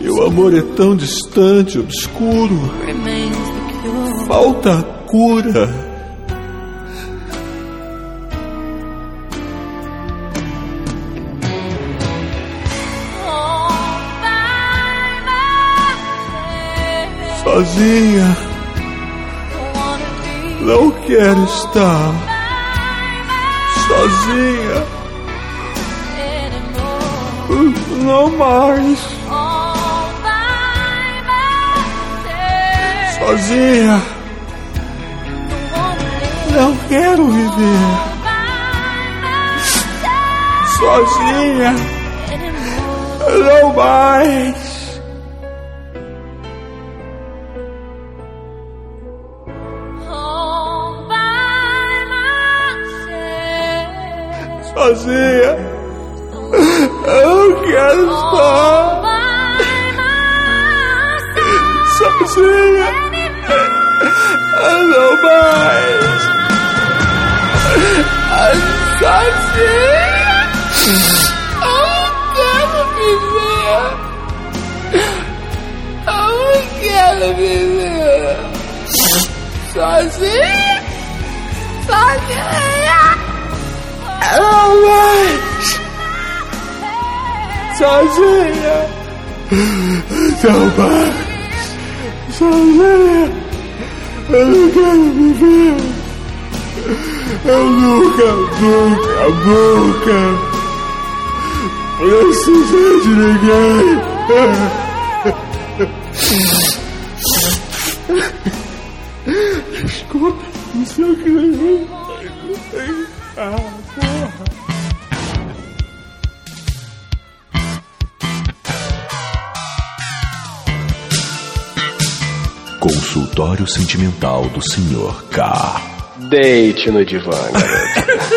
E o amor é tão distante, obscuro. Falta a cura. Sozinha. Não quero estar sozinha. Não mais. Sozinha. Não quero viver. Sozinha. Não mais. Sozinha. Sozinha. Não mais. Sozinha. Eu não quero viver. Eu nunca, nunca, nunca precisei de ninguém. Desculpa, não sei o que eu Ah, porra. Consultório Sentimental do Sr. K. Deite no divã, garoto.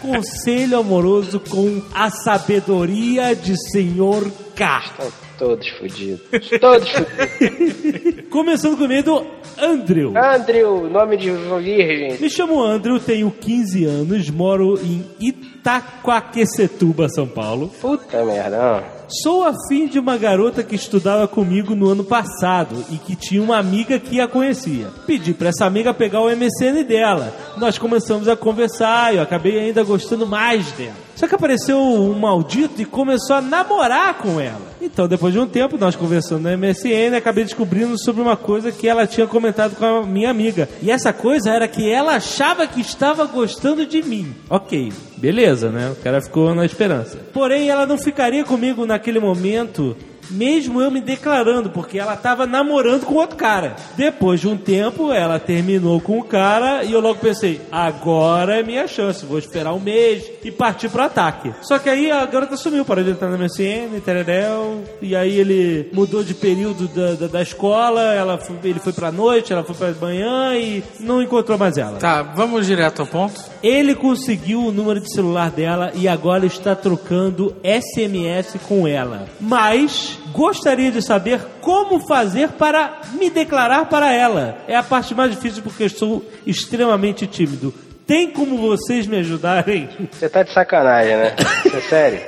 Conselho amoroso com a sabedoria de Senhor K. Todos fodidos. Todos fodidos. Começando comigo, Andrew. Andrew, nome de virgem. Me chamo Andrew, tenho 15 anos, moro em Itaquaquecetuba, São Paulo. Puta merda. Sou afim de uma garota que estudava comigo no ano passado e que tinha uma amiga que a conhecia. Pedi pra essa amiga pegar o MSN dela. Nós começamos a conversar e eu acabei ainda gostando mais dela. Só que apareceu um maldito e começou a namorar com ela. Então, depois de um tempo, nós conversando no MSN, acabei descobrindo sobre uma coisa que ela tinha comentado com a minha amiga. E essa coisa era que ela achava que estava gostando de mim. Ok, beleza, né? O cara ficou na esperança. Porém, ela não ficaria comigo naquele momento mesmo eu me declarando, porque ela tava namorando com outro cara. Depois de um tempo, ela terminou com o cara e eu logo pensei, agora é minha chance, vou esperar um mês e partir pro ataque. Só que aí a garota sumiu, parou de entrar na MSN, tereréu, e aí ele mudou de período da, da, da escola, ela foi- ele foi pra noite, ela foi pra manhã e não encontrou mais ela. Tá, vamos direto ao ponto. Ele conseguiu o número de celular dela e agora está trocando SMS com ela. Mas gostaria de saber como fazer para me declarar para ela. É a parte mais difícil porque eu sou extremamente tímido. Tem como vocês me ajudarem? Você tá de sacanagem, né? É sério?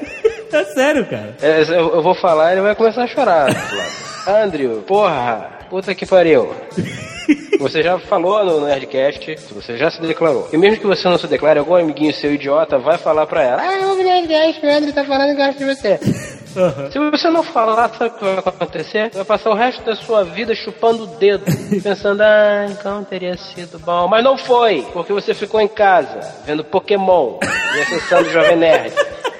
É sério, cara. É, Eu, eu vou falar e ele vai começar a chorar. Andrew, porra, puta que pariu. Você já falou no Nerdcast, você já se declarou. E mesmo que você não se declare, algum amiguinho seu idiota vai falar pra ela: Ah, eu vou Nerdcast, o Andrew tá falando que gosta de você. Se você não falar, sabe o que vai acontecer? Vai passar o resto da sua vida chupando o dedo, pensando, ah, então teria sido bom. Mas não foi, porque você ficou em casa, vendo Pokémon e acessando o Jovem Nerd.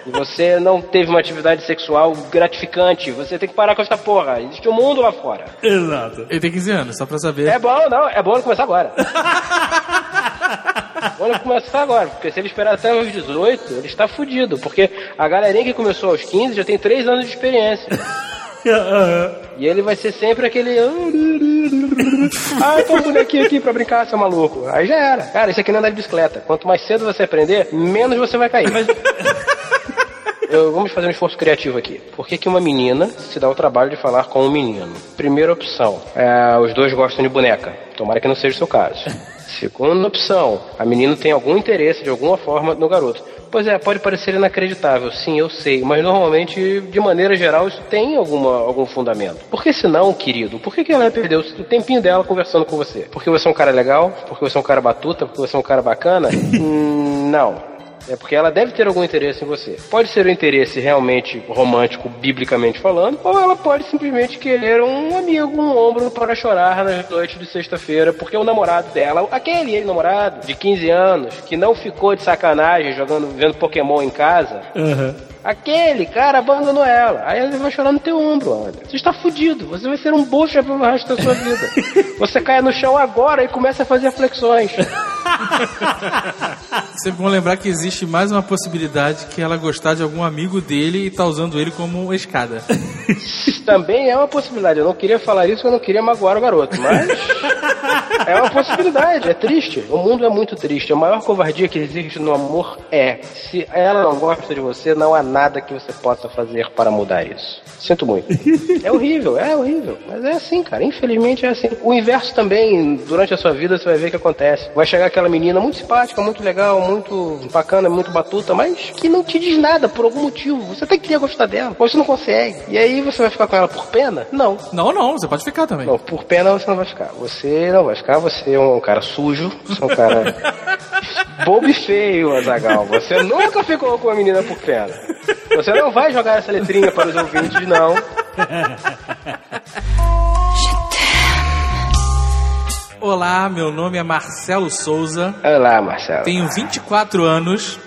E você não teve uma atividade sexual gratificante. Você tem que parar com essa porra. Existe um mundo lá fora. Exato. Ele tem 15 anos, só pra saber. É bom, não, é bom ele começar agora. bom ele começar agora, porque se ele esperar até os 18, ele está fudido. Porque a galerinha que começou aos 15 já tem 3 anos de experiência. E ele vai ser sempre aquele. Ah, tem um bonequinho aqui pra brincar, seu maluco. Aí já era. Cara, isso aqui não é andar de bicicleta. Quanto mais cedo você aprender, menos você vai cair. eu- vamos fazer um esforço criativo aqui. Por que, que uma menina se dá o trabalho de falar com um menino? Primeira opção, é, os dois gostam de boneca. Tomara que não seja o seu caso. Segunda opção, a menina tem algum interesse de alguma forma no garoto. Pois é, pode parecer inacreditável, sim, eu sei, mas normalmente, de maneira geral, isso tem alguma, algum fundamento. Por que senão, querido, por que, que ela perdeu o tempinho dela conversando com você? Porque você é um cara legal? Porque você é um cara batuta? Porque você é um cara bacana? Hum, não. É porque ela deve ter algum interesse em você. Pode ser um interesse realmente romântico, biblicamente falando, ou ela pode simplesmente querer um amigo, um ombro para chorar nas noites de sexta-feira, porque o namorado dela, aquele namorado de 15 anos, que não ficou de sacanagem jogando, vendo Pokémon em casa, Aquele cara abandonou ela. Aí ele vai chorar no teu ombro, André. Você está fudido. Você vai ser um bucha pelo resto da sua vida. Você cai no chão agora e começa a fazer flexões. Sempre bom lembrar que existe mais uma possibilidade que ela gostar de algum amigo dele e tá usando ele como escada. Também é uma possibilidade. Eu não queria falar isso, eu não queria magoar o garoto, mas é uma possibilidade. É triste. O mundo é muito triste. A maior covardia que existe no amor é se ela não gosta de você, não há nada que você possa fazer para mudar isso. Sinto muito. É horrível, é horrível. Mas é assim, cara. Infelizmente é assim. O inverso também, durante a sua vida, você vai ver o que acontece. Vai chegar aquela menina muito simpática, muito legal, muito bacana, muito batuta, mas que não te diz nada por algum motivo. Você até queria gostar dela, mas você não consegue. E aí você vai ficar com ela por pena? Não. Não, não, você pode ficar também. Não, por pena você não vai ficar. Você não vai ficar, você é um cara sujo, você é um cara bobo e feio, Azagal. Você nunca ficou com uma menina por pena. Você não vai jogar essa letrinha para os ouvintes, não. Olá, meu nome é Marcelo Souza. Olá, Marcelo. Tenho 24 anos.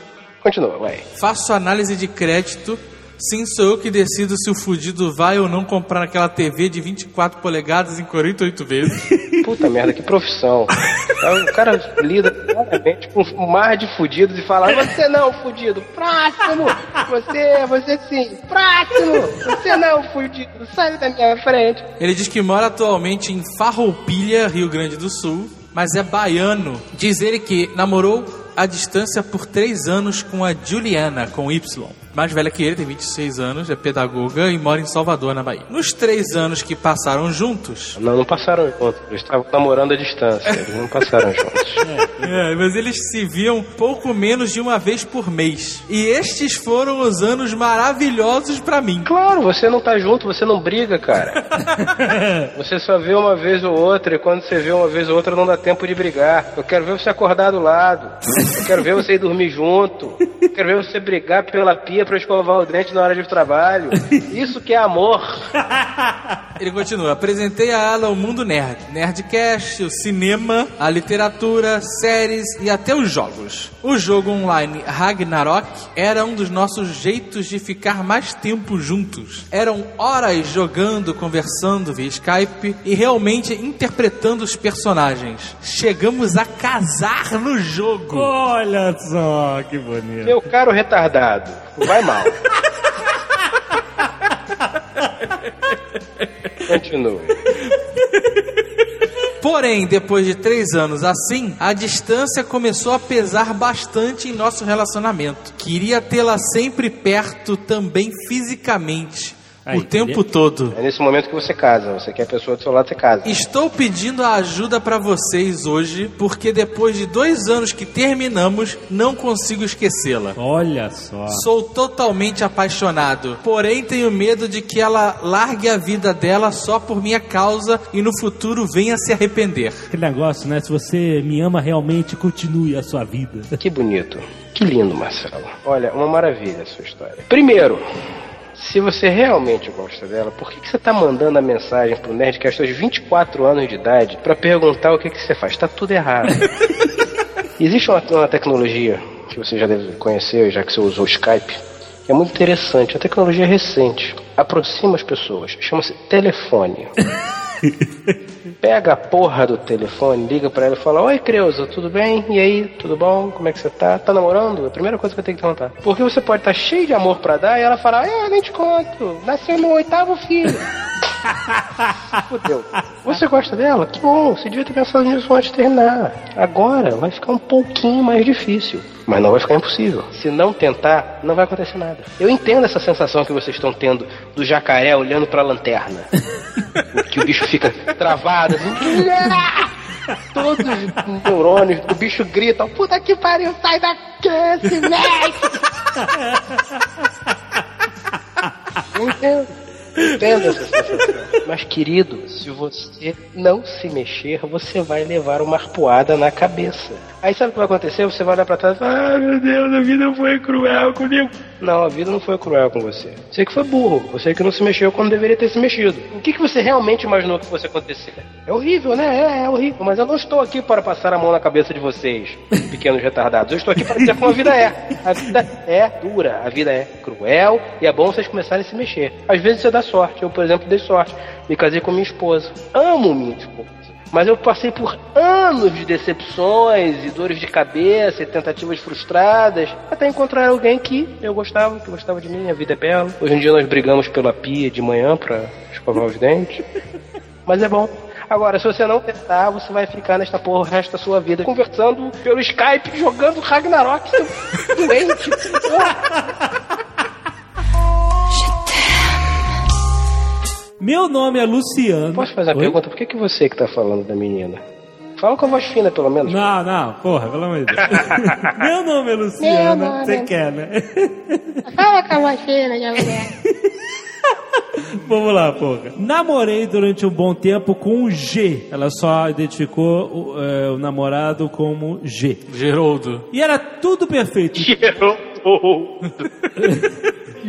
Continua, vai. Faço análise de crédito. Sim, sou eu que decido se o fudido vai ou não comprar aquela TV de 24 polegadas em 48 vezes. Puta merda, que profissão. O cara lida claramente com um mar de fudidos e fala: Você não, fudido, próximo! Você, você sim, próximo! Você não, fudido, sai da minha frente. Ele diz que mora atualmente em Farroupilha, Rio Grande do Sul, mas é baiano. Diz ele que namorou à distância por três anos com a Juliana, com Y. Mais velha que ele, tem 26 anos, é pedagoga e mora em Salvador, na Bahia. Nos três anos que passaram juntos. Não, não passaram juntos. Eles estavam namorando à distância. Eles não passaram juntos. É, mas eles se viam pouco menos de uma vez por mês. E estes foram os anos maravilhosos pra mim. Claro, você não tá junto, você não briga, cara. Você só vê uma vez ou outra, e quando você vê uma vez ou outra, não dá tempo de brigar. Eu quero ver você acordar do lado. Eu quero ver você ir dormir junto. Quero ver você brigar pela pia pra escovar o dente na hora de trabalho. Isso que é amor. Ele continua: apresentei a ela o mundo nerd, Nerdcast, o cinema, a literatura, séries e até os jogos. O jogo online Ragnarok era um dos nossos jeitos de ficar mais tempo juntos. Eram horas jogando, conversando via Skype e realmente interpretando os personagens. Chegamos a casar no jogo. Olha só, que bonito. Meu caro retardado, vai mal. Continue. Porém, depois de três anos assim, a distância começou a pesar bastante em nosso relacionamento. Queria tê-la sempre perto também fisicamente. O tempo todo. É nesse momento que você casa. Você quer a pessoa do seu lado, você casa. Estou pedindo a ajuda pra vocês hoje, porque depois de dois anos que terminamos, não consigo esquecê-la. Olha só. Sou totalmente apaixonado, porém tenho medo de que ela largue a vida dela só por minha causa e no futuro venha se arrepender. Aquele negócio, né? Se você me ama realmente, continue a sua vida. Que bonito. Que lindo, Marcelo. Olha, uma maravilha a sua história. Primeiro, se você realmente gosta dela, por que, que você tá mandando a mensagem pro Nerdcast aos 24 anos de idade pra perguntar o que, que você faz? Tá tudo errado. Existe uma, uma tecnologia que você já deve conhecer, já que você usou o Skype, que é muito interessante. A tecnologia é recente. Aproxima as pessoas. Chama-se telefone. Pega a porra do telefone, liga pra ela e fala: Oi, Creuza, tudo bem? E aí, tudo bom? Como é que você tá? Tá namorando? A primeira coisa que eu tenho que perguntar. Porque você pode estar cheio de amor pra dar e ela fala: É, nem te conto, nasceu meu oitavo filho. Fudeu. Você gosta dela? Que bom, você devia ter pensado nisso antes de terminar. Agora vai ficar um pouquinho mais difícil. Mas não vai ficar impossível. Se não tentar, não vai acontecer nada. Eu entendo essa sensação que vocês estão tendo do jacaré olhando pra lanterna. que o bicho fica travado assim. Todos os neurônios, o bicho grita, puta que pariu, sai daqui, médico! Eu entendo. Entendo essa sensação. Mas, querido, se você não se mexer, você vai levar uma arpoada na cabeça. Aí sabe o que vai acontecer? Você vai olhar pra trás e falar, ah, meu Deus, a vida foi cruel comigo. Não, a vida não foi cruel com você. Você que foi burro. Você que não se mexeu quando deveria ter se mexido. O que, que você realmente imaginou que fosse acontecer? É horrível, né? É, é horrível. Mas eu não estou aqui para passar a mão na cabeça de vocês, pequenos retardados. Eu estou aqui para dizer como a vida é. A vida é dura, a vida é cruel e é bom vocês começarem a se mexer. Às vezes você dá sorte. Eu, por exemplo, dei sorte. Me casei com minha esposa. Amo minha esposa. Mas eu passei por anos de decepções e dores de cabeça e tentativas frustradas até encontrar alguém que eu gostava, que gostava de mim, a vida é bela. Hoje em dia nós brigamos pela pia de manhã pra escovar os dentes. Mas é bom. Agora, se você não tentar, você vai ficar nesta porra o resto da sua vida conversando pelo Skype, jogando Ragnarok doente. Meu nome é Luciano. Posso fazer Oi? pergunta? Por que, que você que tá falando da menina? Fala com a voz fina, pelo menos. Não, não, porra, pelo amor de Deus. Meu nome é Luciano, você é- quer, né? Fala com a voz fina, já mulher. Vamos lá, porra. Namorei durante um bom tempo com o G. Ela só identificou o, é, o namorado como G. Geroldo. E era tudo perfeito. Geroldo.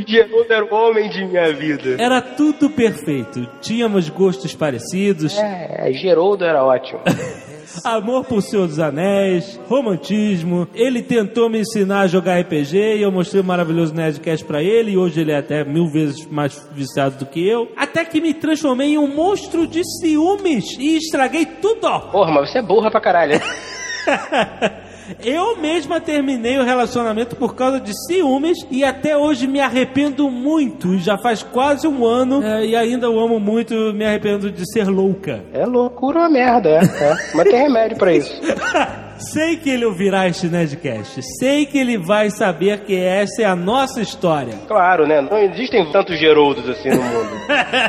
Geroldo era o homem de minha vida. Era tudo perfeito. Tínhamos gostos parecidos. É, Geroldo era ótimo. Amor por Senhor dos Anéis, romantismo. Ele tentou me ensinar a jogar RPG e eu mostrei o maravilhoso Nerdcast pra ele. E hoje ele é até mil vezes mais viciado do que eu. Até que me transformei em um monstro de ciúmes e estraguei tudo. Porra, mas você é burra pra caralho. Eu mesma terminei o relacionamento por causa de ciúmes e até hoje me arrependo muito. Já faz quase um ano é, e ainda o amo muito. Me arrependo de ser louca. É loucura uma merda, é. é. Mas tem remédio pra isso. Sei que ele ouvirá este Nerdcast. Sei que ele vai saber que essa é a nossa história. Claro, né? Não existem tantos Geroldos assim no mundo.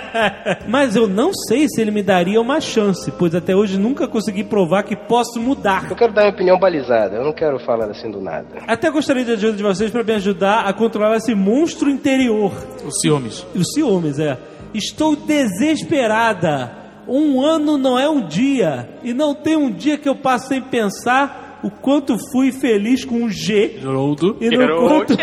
Mas eu não sei se ele me daria uma chance, pois até hoje nunca consegui provar que posso mudar. Eu quero dar minha opinião balizada. Eu não quero falar assim do nada. Até gostaria de ajuda de vocês para me ajudar a controlar esse monstro interior. Os ciúmes. Os ciúmes, é. Estou desesperada. Um ano não é um dia. E não tem um dia que eu passo sem pensar o quanto fui feliz com o G. Geroldo. E no quanto...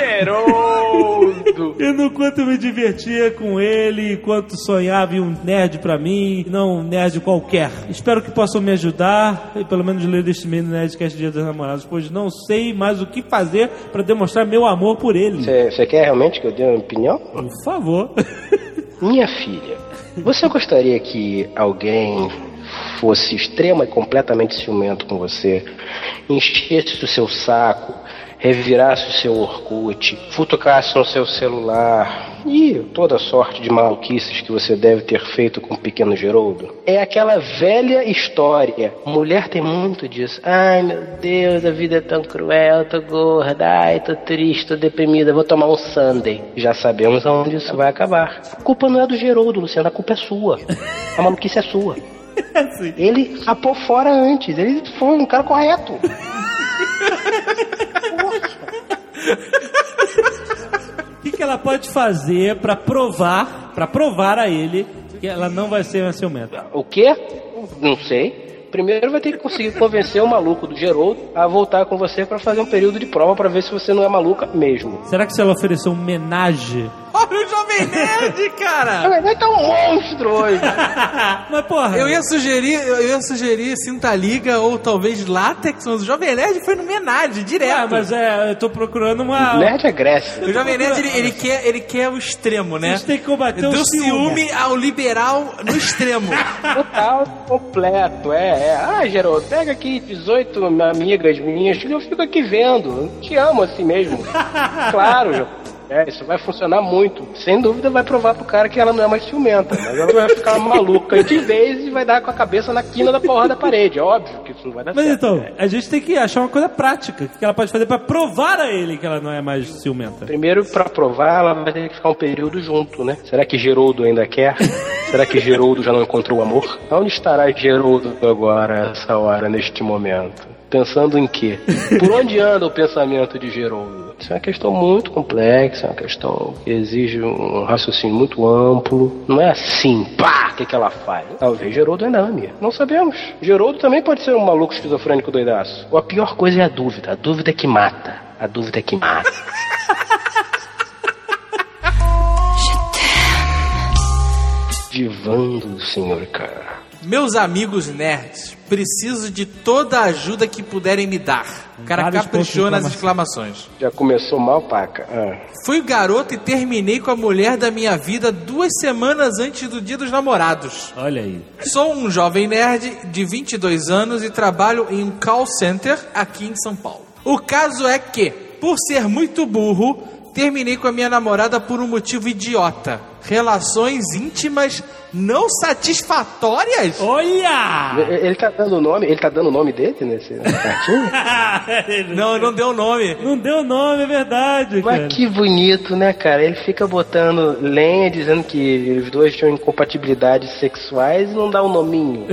e no quanto me divertia com ele, e quanto sonhava em um nerd pra mim, não um nerd qualquer. Espero que possam me ajudar e pelo menos ler este do Nerdcast Dia dos Namorados, pois não sei mais o que fazer pra demonstrar meu amor por ele. Você quer realmente que eu dê uma opinião? Por favor. Minha filha, você gostaria que alguém fosse extrema e completamente ciumento com você, enchesse o seu saco, revirasse o seu Orkut, futucasse no seu celular e toda sorte de maluquices que você deve ter feito com o pequeno Geroldo? É aquela velha história. Mulher tem muito disso. Ai meu Deus, a vida é tão cruel, tô gorda, ai, tô triste, tô deprimida, vou tomar um Sunday. Já sabemos aonde isso vai acabar. A culpa não é do Geroldo, Luciano, a culpa é sua. A maluquice é sua. Ele rapou fora antes, ele foi um cara correto. O que, que ela pode fazer pra provar, para provar a ele que ela não vai ser uma ciumenta? O quê? Não sei. Primeiro vai ter que conseguir convencer o maluco do Geroldo a voltar com você pra fazer um período de prova pra ver se você não é maluca mesmo. Será que se ela oferecer um homenagem? Olha o Jovem Nerd, cara! Vai estar um monstro hoje. Mas porra. Eu ia sugerir, eu ia sugerir Cinta Liga ou talvez Látex, mas o Jovem Nerd foi no homenagem, direto. Ah, mas é, eu tô procurando uma. Nerd é Grécia. O Jovem Nerd, ele, ele quer, ele quer o extremo, né? A gente tem que combater o Do ciúme. ciúme ao liberal no extremo. Total, completo, é, é. Ah, Geroldo, pega aqui 18 amigas minhas, eu fico aqui vendo. Te amo assim mesmo. claro, É, isso vai funcionar muito. Sem dúvida vai provar pro cara que ela não é mais ciumenta. Mas ela vai ficar maluca de vez e vai dar com a cabeça na quina da porra da parede. É óbvio que isso não vai dar Mas certo. então, a gente tem que achar uma coisa prática que ela pode fazer pra provar a ele que ela não é mais ciumenta. Primeiro, pra provar, ela vai ter que ficar um período junto, né? Será que Geroldo ainda quer? Será que Geroldo já não encontrou o amor? Onde estará Geroldo agora, essa hora, neste momento? Pensando em quê? Por onde anda o pensamento de Geroldo? Isso é uma questão muito complexa, é uma questão que exige um raciocínio muito amplo. Não é assim, pá, o que, que ela faz? Talvez Geroldo ainda ame. Não sabemos. Geroldo também pode ser um maluco esquizofrênico doidaço. A pior coisa é a dúvida. A dúvida é que mata. A dúvida é que mata. Divando, senhor cara. Meus amigos nerds, preciso de toda a ajuda que puderem me dar. O cara Vários caprichou nas exclamações. Já começou mal, paca. Ah. Fui garoto e terminei com a mulher da minha vida duas semanas antes do dia dos namorados. Olha aí. Sou um jovem nerd de 22 anos e trabalho em um call center aqui em São Paulo. O caso é que, por ser muito burro, terminei com a minha namorada por um motivo idiota. Relações íntimas não satisfatórias? Olha! Ele tá dando o nome, ele tá dando o nome dele nesse não, não deu nome. Não deu nome, é verdade, Mas cara. que bonito, né, cara? Ele fica botando lenha dizendo que os dois tinham incompatibilidades sexuais e não dá o nominho.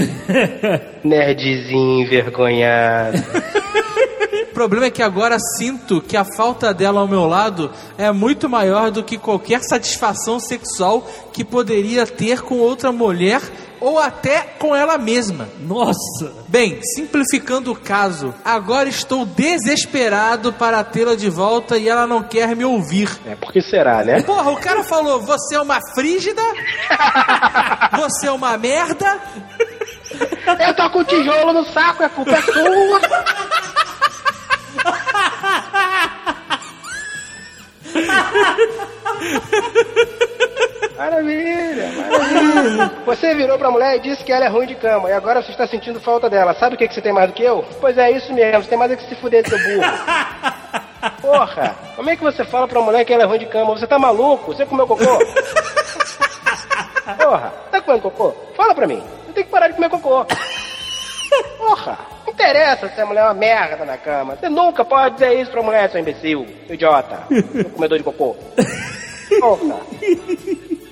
Nerdzinho envergonhado. O problema é que agora sinto que a falta dela ao meu lado é muito maior do que qualquer satisfação sexual que poderia ter com outra mulher ou até com ela mesma. Nossa! Bem, simplificando o caso, agora estou desesperado para tê-la de volta e ela não quer me ouvir. É, por que será, né? Porra, o cara falou: você é uma frígida, você é uma merda. Eu tô com tijolo no saco, a culpa é sua. Maravilha, maravilha. Você virou pra mulher e disse que ela é ruim de cama. E agora você está sentindo falta dela. Sabe o que, que você tem mais do que eu? Pois é, isso mesmo. Você tem mais é que se fuder, seu burro. Porra, como é que você fala pra mulher que ela é ruim de cama? Você tá maluco? Você comeu cocô? Porra, tá comendo cocô? Fala pra mim. Você tem que parar de comer cocô. Interessa se a mulher é uma merda na cama. Você nunca pode dizer isso pra mulher, seu imbecil, seu idiota, seu comedor de cocô. Porra.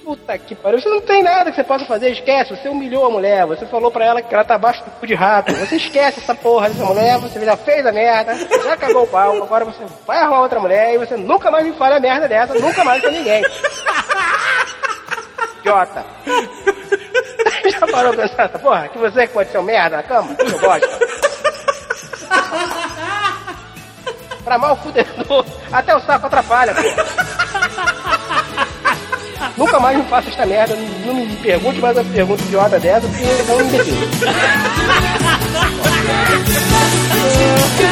Puta que pariu. Você não tem nada que você possa fazer, esquece. Você humilhou a mulher, você falou pra ela que ela tá abaixo do cu de rato. Você esquece essa porra dessa mulher, você já fez a merda, já cagou o pau, agora você vai arrumar outra mulher e você nunca mais me fala a merda dessa, nunca mais pra ninguém. Idiota. Já parou pra pensar essa porra? Que você que pode ser um merda na cama? Eu gosto. Pra mal fudedor, até o saco atrapalha. Nunca mais me faça esta merda, não me pergunte mais uma pergunta idiota dessa, porque eu me.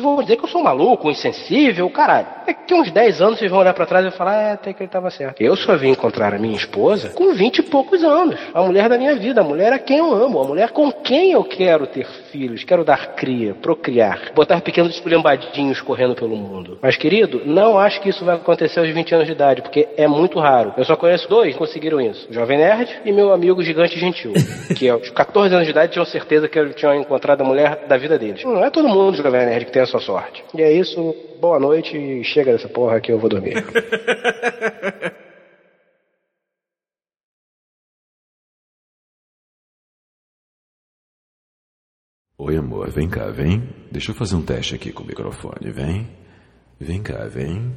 Vocês vão dizer que eu sou maluco, insensível, caralho. Daqui uns 10 anos vocês vão olhar pra trás e falar, é, até que ele tava certo. Eu só vim encontrar a minha esposa com 20 e poucos anos. A mulher da minha vida, a mulher a quem eu amo, a mulher com quem eu quero ter filhos, quero dar cria, procriar, botar pequenos esculhambadinhos correndo pelo mundo. Mas, querido, não acho que isso vai acontecer aos 20 anos de idade, porque é muito raro. Eu só conheço dois que conseguiram isso. O Jovem Nerd e meu amigo Gigante Gentil, que aos 14 anos de idade tinham certeza que eu tinha encontrado a mulher da vida deles. Não é todo mundo, Jovem Nerd, que tem a sua sorte. E é isso, boa noite e chega dessa porra que eu vou dormir. Oi, amor, vem cá, vem. Deixa eu fazer um teste aqui com o microfone, vem. Vem cá, vem.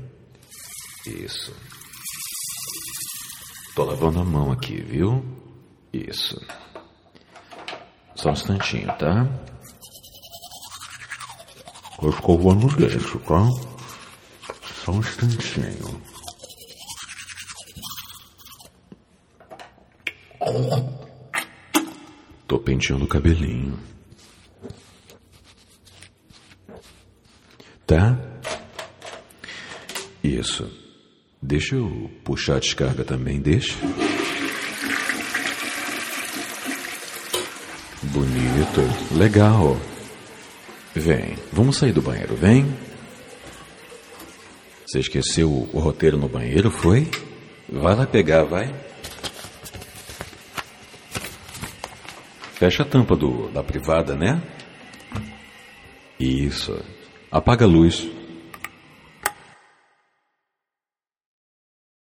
Isso. Tô lavando a mão aqui, viu? Isso. Só um instantinho, tá? Tô escovando o dente, tá? Só um instantinho. Tô penteando o cabelinho. tá? Isso. Deixa eu puxar a descarga também, deixa. Bonito. Legal. Vem, vamos sair do banheiro, vem. Você esqueceu o roteiro no banheiro, foi? Vai lá pegar, vai. Fecha a tampa do, da privada, né? Isso. Apaga a luz.